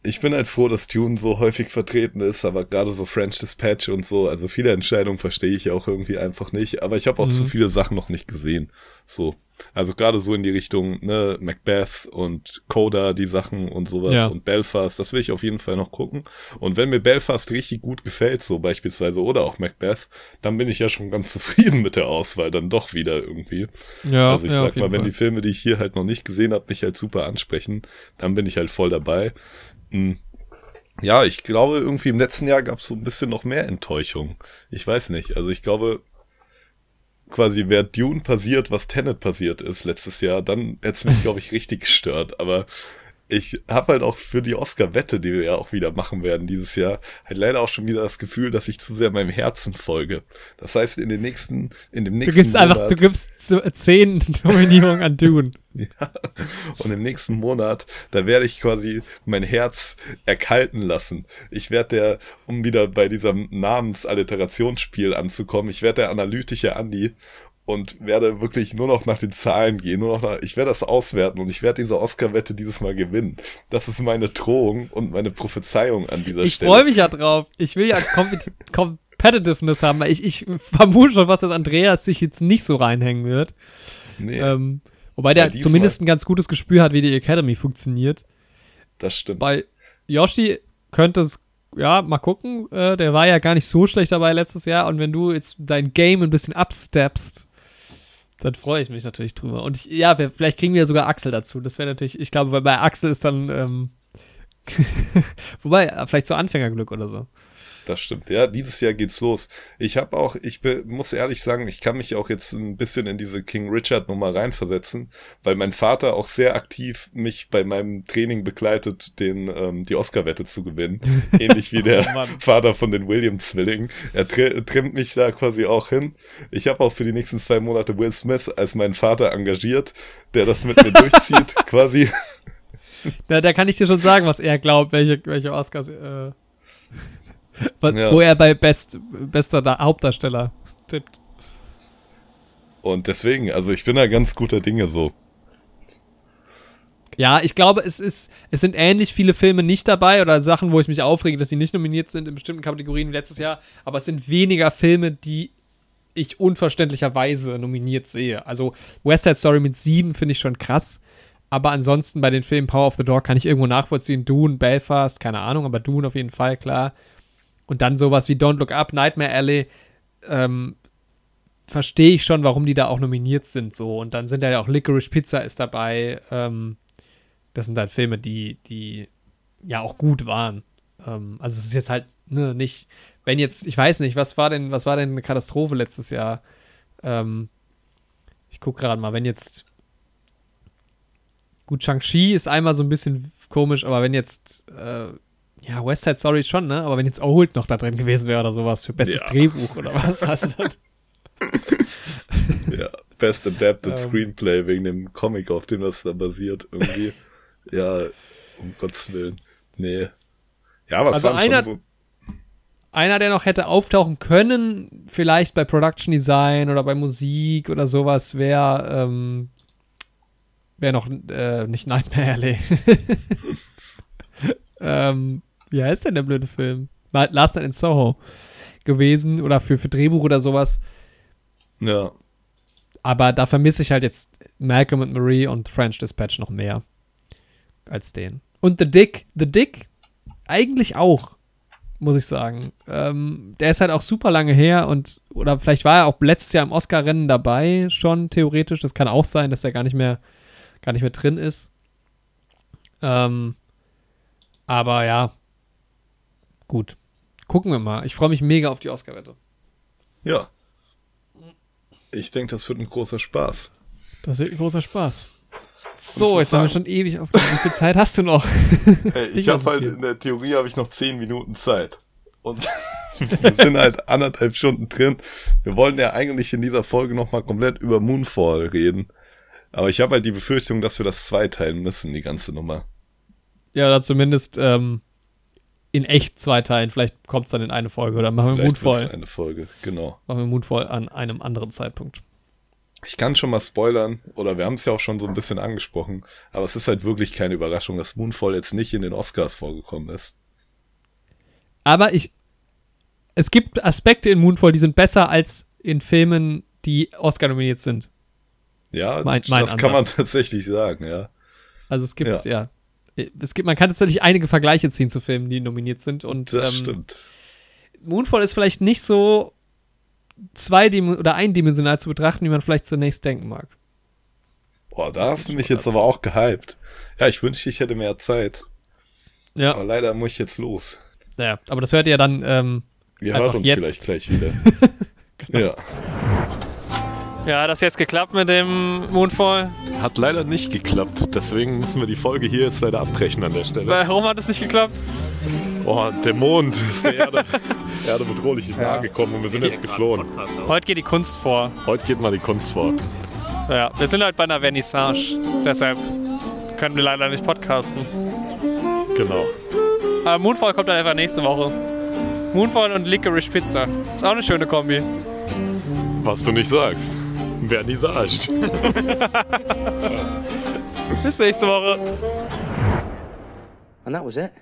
ich bin halt froh, dass Dune so häufig vertreten ist, aber gerade so French Dispatch und so, also viele Entscheidungen verstehe ich ja auch irgendwie einfach nicht, aber ich habe auch Mhm. zu viele Sachen noch nicht gesehen. So. Also gerade so in die Richtung, ne, Macbeth und Coda, die Sachen und sowas Ja. und Belfast, das will ich auf jeden Fall noch gucken. Und wenn mir Belfast richtig gut gefällt, so beispielsweise, oder auch Macbeth, dann bin ich ja schon ganz zufrieden mit der Auswahl, dann doch wieder irgendwie. Ja, also ich ja, sag mal, wenn Fall. die Filme, die ich hier halt noch nicht gesehen habe, mich halt super ansprechen, dann bin ich halt voll dabei. Hm. Ja, ich glaube, irgendwie im letzten Jahr gab es so ein bisschen noch mehr Enttäuschung. Ich weiß nicht. Also ich glaube, quasi wäre Dune passiert, was Tenet passiert ist letztes Jahr, dann hätte es mich, glaube ich, richtig gestört. Aber ich habe halt auch für die Oscar-Wette, die wir ja auch wieder machen werden dieses Jahr, halt leider auch schon wieder das Gefühl, dass ich zu sehr meinem Herzen folge. Das heißt, in den nächsten, in dem Du nächsten gibst einfach, du gibst zehn Nominierungen an Dune. ja. Und im nächsten Monat, da werde ich quasi mein Herz erkalten lassen. Ich werde der, um wieder bei diesem Namensalliterationsspiel anzukommen, ich werde der analytische Andi und werde wirklich nur noch nach den Zahlen gehen, nur noch nach, ich werde das auswerten und ich werde diese Oscar-Wette dieses Mal gewinnen. Das ist meine Drohung und meine Prophezeiung an dieser Ich Stelle. freue mich ja drauf. Ich will ja Compet Competitiveness haben, weil ich, ich vermute schon, was das Andreas sich jetzt nicht so reinhängen wird. Nee, Ähm, wobei der diesmal- zumindest ein ganz gutes Gespür hat, wie die Academy funktioniert. das stimmt. Bei Yoshi könnte es, ja, mal gucken. Äh, der war ja gar nicht so schlecht dabei letztes Jahr. Und wenn du jetzt dein Game ein bisschen upsteppst, dann freue ich mich natürlich drüber. Und ich, ja, wir, vielleicht kriegen wir sogar Axel dazu. Das wäre natürlich, ich glaube, bei Axel ist dann, ähm, wobei, vielleicht so Anfängerglück oder so. Das stimmt. Ja, dieses Jahr geht's los. Ich habe auch, ich muss ehrlich sagen, ich kann mich auch jetzt ein bisschen in diese King Richard Nummer reinversetzen, weil mein Vater auch sehr aktiv mich bei meinem Training begleitet, den ähm, die Oscar-Wette zu gewinnen, ähnlich wie der Oh. Vater von den Williams-Zwillingen. Er tri trimmt mich da quasi auch hin. Ich habe auch für die nächsten zwei Monate Will Smith als meinen Vater engagiert, der das mit mir durchzieht, quasi. Da, da kann ich dir schon sagen, was er glaubt, welche, welche Oscars, äh, Ja. wo er bei Best, bester da Hauptdarsteller tippt. Und deswegen, also ich bin da ganz guter Dinge so. Ja, ich glaube, es ist, es sind ähnlich viele Filme nicht dabei oder Sachen, wo ich mich aufrege, dass sie nicht nominiert sind in bestimmten Kategorien wie letztes Jahr, aber es sind weniger Filme, die ich unverständlicherweise nominiert sehe. Also West Side Story mit sieben finde ich schon krass, aber ansonsten bei den Filmen Power of the Dog kann ich irgendwo nachvollziehen. Dune, Belfast, keine Ahnung, aber Dune auf jeden Fall, klar. Und dann sowas wie Don't Look Up, Nightmare Alley, ähm, verstehe ich schon, warum die da auch nominiert sind, so. Und dann sind ja auch Licorice Pizza ist dabei, ähm, das sind halt Filme, die, die ja auch gut waren. Ähm, also es ist jetzt halt ne, nicht, wenn jetzt, ich weiß nicht, was war denn, was war denn eine Katastrophe letztes Jahr? Ähm, ich gucke gerade mal, wenn jetzt gut, Shang-Chi ist einmal so ein bisschen komisch, aber wenn jetzt äh, ja, West Side Story schon, ne? Aber wenn jetzt Old noch da drin gewesen wäre oder sowas für bestes Ja. Drehbuch oder was, hast du dann Ja, Best Adapted Ähm. Screenplay wegen dem Comic, auf dem das da basiert, irgendwie. ja, um Gottes Willen. Nee. Ja, was Also einer- schon so. einer, der noch hätte auftauchen können, vielleicht bei Production Design oder bei Musik oder sowas, wäre ähm, wäre noch äh, nicht Nightmare Alley. ähm, wie heißt denn der blöde Film? La- Last Night in Soho gewesen oder für, für Drehbuch oder sowas. Ja, Aber da vermisse ich halt jetzt Malcolm und Marie und French Dispatch noch mehr als den. Und The Dick, The Dick eigentlich auch, muss ich sagen. Ähm, der ist halt auch super lange her und oder vielleicht war er auch letztes Jahr im Oscar-Rennen dabei, schon theoretisch. Das kann auch sein, dass er gar nicht mehr, gar nicht mehr drin ist. Ähm, aber ja, gut. Gucken wir mal. Ich freue mich mega auf die Oscar-Wette. ja. Ich denke, das wird ein großer Spaß. Das wird ein großer Spaß. So, jetzt haben wir schon ewig auf. Wie viel Zeit hast du noch? Hey, ich habe so halt, viel. in der Theorie habe ich noch 10 Minuten Zeit. Und wir sind halt anderthalb Stunden drin. Wir wollen ja eigentlich in dieser Folge nochmal komplett über Moonfall reden. Aber ich habe halt die Befürchtung, dass wir das zweiteilen müssen, die ganze Nummer. Ja, oder zumindest ähm, in echt zwei Teilen. Vielleicht kommt es dann in eine Folge oder machen wir Moonfall. eine Folge, genau. Machen wir Moonfall an einem anderen Zeitpunkt. Ich kann schon mal spoilern, oder wir haben es ja auch schon so ein bisschen angesprochen, aber es ist halt wirklich keine Überraschung, dass Moonfall jetzt nicht in den Oscars vorgekommen ist. Aber ich. Es gibt Aspekte in Moonfall, die sind besser als in Filmen, die Oscar nominiert sind. Ja, Mein- mein das kann man Ansatz. tatsächlich sagen, ja. Also es gibt, ja. Ja. Es gibt, man kann tatsächlich einige Vergleiche ziehen zu Filmen, die nominiert sind. Und Das ähm, stimmt. Moonfall ist vielleicht nicht so zweidim oder eindimensional zu betrachten, wie man vielleicht zunächst denken mag. Boah, da hast du mich jetzt aber auch gehypt. Ja, ich wünschte, ich hätte mehr Zeit. Ja, Aber leider muss ich jetzt los. naja, aber das hört ihr dann. Ähm, Ihr hört uns jetzt. vielleicht gleich wieder. Ja. Ja, hat das jetzt geklappt mit dem Moonfall? Hat leider nicht geklappt. Deswegen müssen wir die Folge hier jetzt leider abbrechen an der Stelle. Warum hat es nicht geklappt? Oh, der Mond ist der Erde, Erde bedrohlich nahe gekommen und wir sind jetzt geflohen. Heute geht die Kunst vor. Heute geht mal die Kunst vor. Ja, wir sind halt bei einer Vernissage. Deshalb können wir leider nicht podcasten. Genau. Aber Moonfall kommt dann einfach nächste Woche. Moonfall und Licorice Pizza. Ist auch eine schöne Kombi. Was du nicht sagst. Vernissage. Bis nächste Woche. And that was it.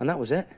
And that was it.